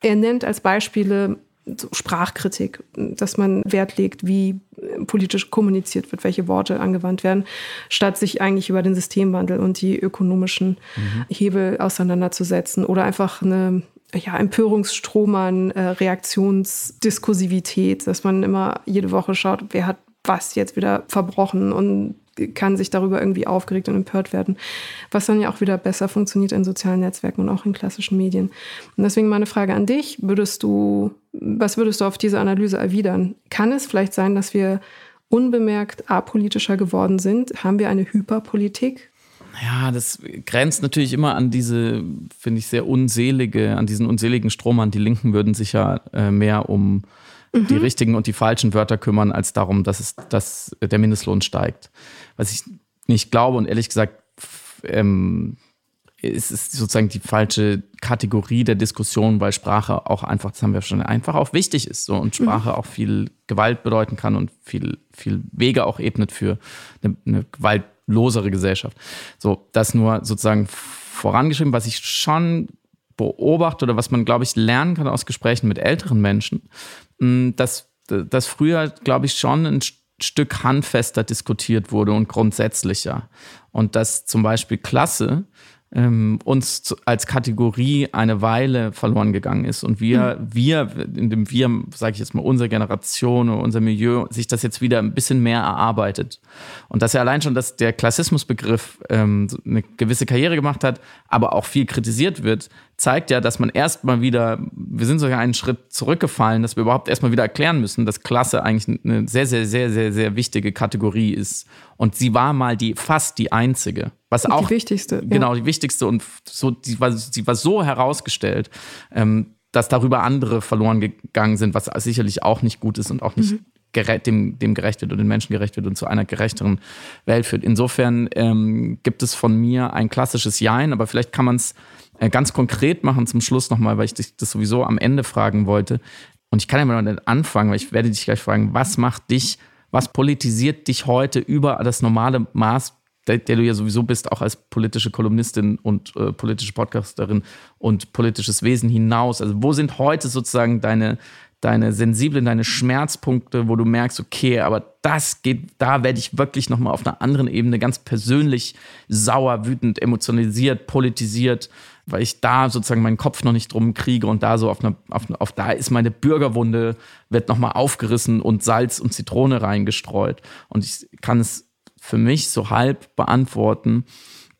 er nennt als Beispiele Sprachkritik, dass man Wert legt, wie politisch kommuniziert wird, welche Worte angewandt werden, statt sich eigentlich über den Systemwandel und die ökonomischen mhm. Hebel auseinanderzusetzen oder einfach eine ja, Empörungsstrom an äh, Reaktionsdiskursivität, dass man immer jede Woche schaut, wer hat was jetzt wieder verbrochen und kann sich darüber irgendwie aufgeregt und empört werden, was dann ja auch wieder besser funktioniert in sozialen Netzwerken und auch in klassischen Medien. Und deswegen meine Frage an dich, würdest du, was würdest du auf diese Analyse erwidern? Kann es vielleicht sein, dass wir unbemerkt apolitischer geworden sind? Haben wir eine Hyperpolitik? Ja, das grenzt natürlich immer an diese, finde ich, sehr unselige, an diesen unseligen Strom an. Die Linken würden sich ja äh, mehr um mhm. die richtigen und die falschen Wörter kümmern, als darum, dass, es, dass der Mindestlohn steigt. Was ich nicht glaube und ehrlich gesagt, ähm, es ist sozusagen die falsche Kategorie der Diskussion, weil Sprache auch einfach, das haben wir schon, einfach auch wichtig ist so, und Sprache mhm. auch viel Gewalt bedeuten kann und viel, viel Wege auch ebnet für eine, eine gewaltlosere Gesellschaft. So, das nur sozusagen vorangeschrieben, was ich schon beobachte oder was man, glaube ich, lernen kann aus Gesprächen mit älteren Menschen, dass, dass früher, glaube ich, schon ein Stück handfester diskutiert wurde und grundsätzlicher. Und dass zum Beispiel Klasse ähm, uns als Kategorie eine Weile verloren gegangen ist und wir, mhm. wir, in dem wir, sage ich jetzt mal, unsere Generation oder unser Milieu sich das jetzt wieder ein bisschen mehr erarbeitet. Und dass ja allein schon, dass der Klassismusbegriff ähm, eine gewisse Karriere gemacht hat, aber auch viel kritisiert wird, zeigt ja, dass man erstmal wieder, wir sind sogar einen Schritt zurückgefallen, dass wir überhaupt erstmal wieder erklären müssen, dass Klasse eigentlich eine sehr, sehr, sehr, sehr, sehr wichtige Kategorie ist. Und sie war mal die, fast die einzige. Was auch. Die wichtigste. Genau, die wichtigste. Und so, die war, sie war so herausgestellt, ähm, dass darüber andere verloren gegangen sind, was sicherlich auch nicht gut ist und auch nicht mhm. Dem, dem gerecht wird und den Menschen gerecht wird und zu einer gerechteren Welt führt. Insofern ähm, gibt es von mir ein klassisches Jein, aber vielleicht kann man es äh, ganz konkret machen zum Schluss nochmal, weil ich dich das sowieso am Ende fragen wollte. Und ich kann ja mal damit anfangen, weil ich werde dich gleich fragen, was macht dich, was politisiert dich heute über das normale Maß, der, der du ja sowieso bist, auch als politische Kolumnistin und äh, politische Podcasterin und politisches Wesen hinaus? Also wo sind heute sozusagen deine, deine sensiblen, deine Schmerzpunkte, wo du merkst, okay, aber das geht, da werde ich wirklich nochmal auf einer anderen Ebene ganz persönlich sauer, wütend, emotionalisiert, politisiert weil ich da sozusagen meinen Kopf noch nicht drum kriege und da so auf, eine, auf, auf da ist meine Bürgerwunde, wird nochmal aufgerissen und Salz und Zitrone reingestreut. Und ich kann es für mich so halb beantworten.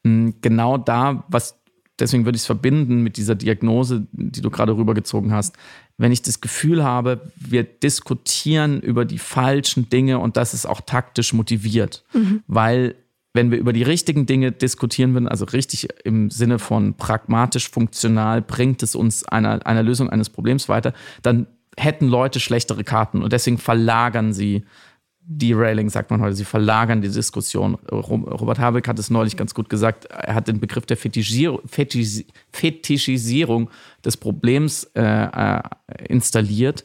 Hm, genau da, was, deswegen würde ich es verbinden mit dieser Diagnose, die du gerade rübergezogen hast. Wenn ich das Gefühl habe, wir diskutieren über die falschen Dinge und das ist auch taktisch motiviert, mhm. weil wenn wir über die richtigen Dinge diskutieren würden, also richtig im Sinne von pragmatisch funktional, bringt es uns einer, einer Lösung eines Problems weiter, dann hätten Leute schlechtere Karten und deswegen verlagern sie Derailing, sagt man heute, sie verlagern die Diskussion. Robert Habeck hat es neulich ganz gut gesagt, er hat den Begriff der Fetischisierung, Fetischisierung des Problems äh, äh, installiert,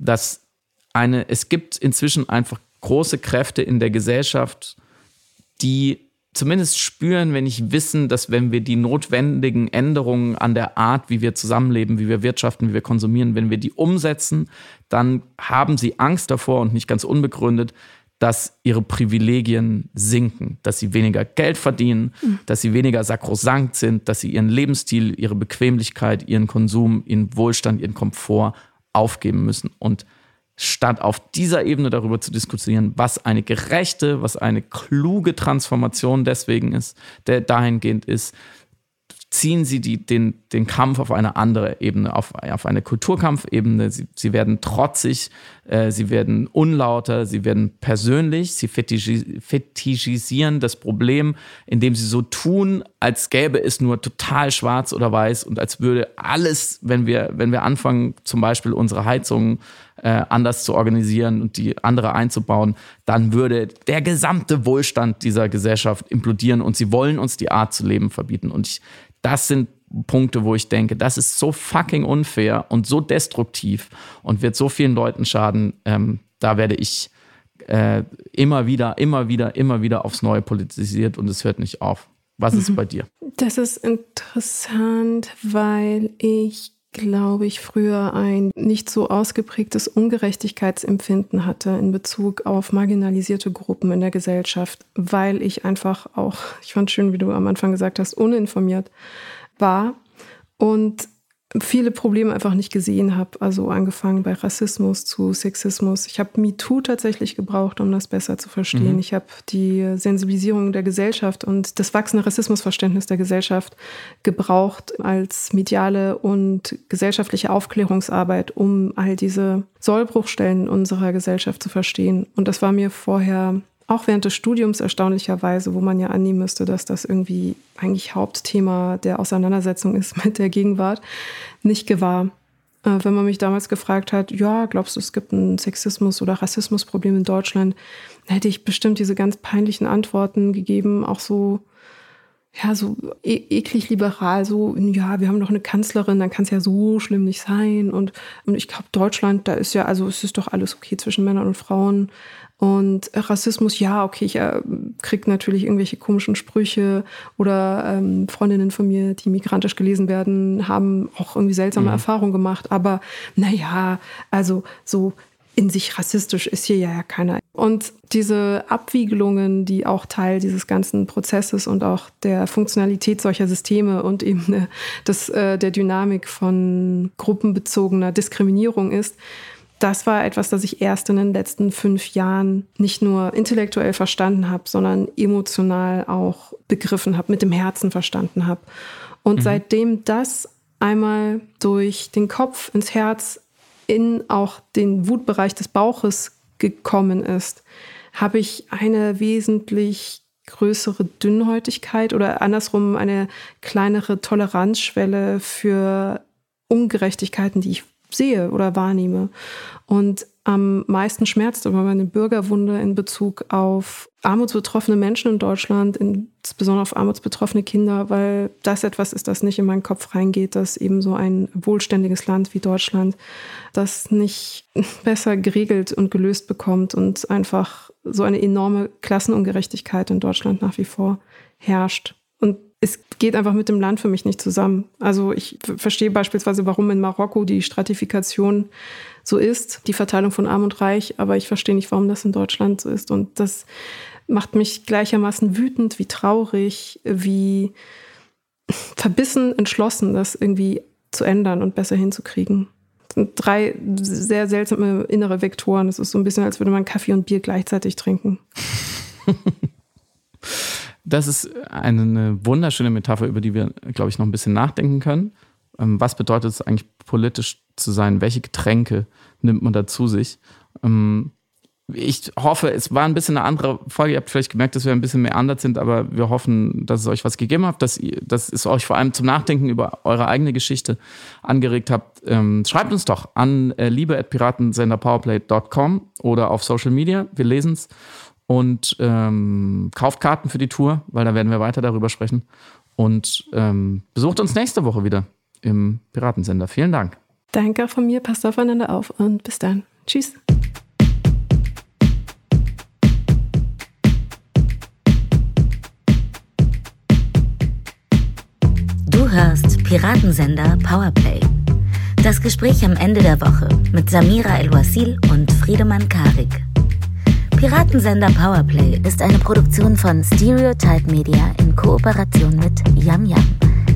dass eine, es gibt inzwischen einfach große Kräfte in der Gesellschaft, die zumindest spüren, wenn ich wissen, dass wenn wir die notwendigen Änderungen an der Art, wie wir zusammenleben, wie wir wirtschaften, wie wir konsumieren, wenn wir die umsetzen, dann haben sie Angst davor und nicht ganz unbegründet, dass ihre Privilegien sinken, dass sie weniger Geld verdienen, mhm. dass sie weniger sakrosankt sind, dass sie ihren Lebensstil, ihre Bequemlichkeit, ihren Konsum, ihren Wohlstand, ihren Komfort aufgeben müssen. Und statt auf dieser Ebene darüber zu diskutieren, was eine gerechte, was eine kluge Transformation deswegen ist, der dahingehend ist, ziehen sie die, den, den Kampf auf eine andere Ebene, auf, auf eine Kulturkampfebene. Sie, sie werden trotzig, äh, sie werden unlauter, sie werden persönlich, sie fetischisieren das Problem, indem sie so tun, als gäbe es nur total schwarz oder weiß und als würde alles, wenn wir, wenn wir anfangen, zum Beispiel unsere Heizungen äh, anders zu organisieren und die andere einzubauen, dann würde der gesamte Wohlstand dieser Gesellschaft implodieren und sie wollen uns die Art zu leben verbieten. Und ich, das sind Punkte, wo ich denke, das ist so fucking unfair und so destruktiv und wird so vielen Leuten schaden. Ähm, da werde ich äh, immer wieder, immer wieder, immer wieder aufs Neue politisiert und es hört nicht auf. Was ist mhm. bei dir? Das ist interessant, weil ich glaube ich, früher ein nicht so ausgeprägtes Ungerechtigkeitsempfinden hatte in Bezug auf marginalisierte Gruppen in der Gesellschaft, weil ich einfach auch, ich fand schön, wie du am Anfang gesagt hast, uninformiert war. Und viele Probleme einfach nicht gesehen habe. Also angefangen bei Rassismus zu Sexismus. Ich habe MeToo tatsächlich gebraucht, um das besser zu verstehen. Mhm. Ich habe die Sensibilisierung der Gesellschaft und das wachsende Rassismusverständnis der Gesellschaft gebraucht als mediale und gesellschaftliche Aufklärungsarbeit, um all diese Sollbruchstellen unserer Gesellschaft zu verstehen. Und das war mir vorher auch während des Studiums erstaunlicherweise, wo man ja annehmen müsste, dass das irgendwie eigentlich Hauptthema der Auseinandersetzung ist mit der Gegenwart, nicht gewahr. Äh, wenn man mich damals gefragt hat, ja, glaubst du, es gibt ein Sexismus- oder Rassismusproblem in Deutschland, hätte ich bestimmt diese ganz peinlichen Antworten gegeben, auch so, ja, so e eklig liberal, so, ja, wir haben doch eine Kanzlerin, dann kann es ja so schlimm nicht sein. Und, und ich glaube, Deutschland, da ist ja, also es ist doch alles okay zwischen Männern und Frauen. Und Rassismus, ja, okay, ich äh, krieg natürlich irgendwelche komischen Sprüche oder ähm, Freundinnen von mir, die migrantisch gelesen werden, haben auch irgendwie seltsame mhm. Erfahrungen gemacht. Aber naja, also so in sich rassistisch ist hier ja keiner. Und diese Abwiegelungen, die auch Teil dieses ganzen Prozesses und auch der Funktionalität solcher Systeme und eben des, äh, der Dynamik von gruppenbezogener Diskriminierung ist, das war etwas, das ich erst in den letzten fünf Jahren nicht nur intellektuell verstanden habe, sondern emotional auch begriffen habe, mit dem Herzen verstanden habe. Und mhm. seitdem das einmal durch den Kopf ins Herz in auch den Wutbereich des Bauches gekommen ist, habe ich eine wesentlich größere Dünnhäutigkeit oder andersrum eine kleinere Toleranzschwelle für Ungerechtigkeiten, die ich sehe oder wahrnehme. Und am meisten schmerzt aber meine Bürgerwunde in Bezug auf armutsbetroffene Menschen in Deutschland, insbesondere auf armutsbetroffene Kinder, weil das etwas ist, das nicht in meinen Kopf reingeht, dass eben so ein wohlständiges Land wie Deutschland das nicht besser geregelt und gelöst bekommt und einfach so eine enorme Klassenungerechtigkeit in Deutschland nach wie vor herrscht. Und es geht einfach mit dem Land für mich nicht zusammen. Also ich verstehe beispielsweise, warum in Marokko die Stratifikation so ist, die Verteilung von Arm und Reich, aber ich verstehe nicht, warum das in Deutschland so ist. Und das macht mich gleichermaßen wütend, wie traurig, wie verbissen, entschlossen, das irgendwie zu ändern und besser hinzukriegen. Drei sehr seltsame innere Vektoren. Es ist so ein bisschen, als würde man Kaffee und Bier gleichzeitig trinken. Das ist eine wunderschöne Metapher, über die wir, glaube ich, noch ein bisschen nachdenken können. Ähm, was bedeutet es eigentlich politisch zu sein? Welche Getränke nimmt man da zu sich? Ähm, ich hoffe, es war ein bisschen eine andere Folge. Ihr habt vielleicht gemerkt, dass wir ein bisschen mehr anders sind, aber wir hoffen, dass es euch was gegeben hat, dass, ihr, dass es euch vor allem zum Nachdenken über eure eigene Geschichte angeregt habt. Ähm, schreibt uns doch an äh, liebe.piratensenderpowerplay.com oder auf Social Media. Wir lesen es und ähm, kauft Karten für die Tour, weil da werden wir weiter darüber sprechen. Und ähm, besucht uns nächste Woche wieder im Piratensender. Vielen Dank. Danke von mir, passt aufeinander auf und bis dann. Tschüss. Du hörst Piratensender Powerplay. Das Gespräch am Ende der Woche mit Samira El-Wasil und Friedemann Karik. Piratensender Powerplay ist eine Produktion von Stereotype Media in Kooperation mit Yam Yam,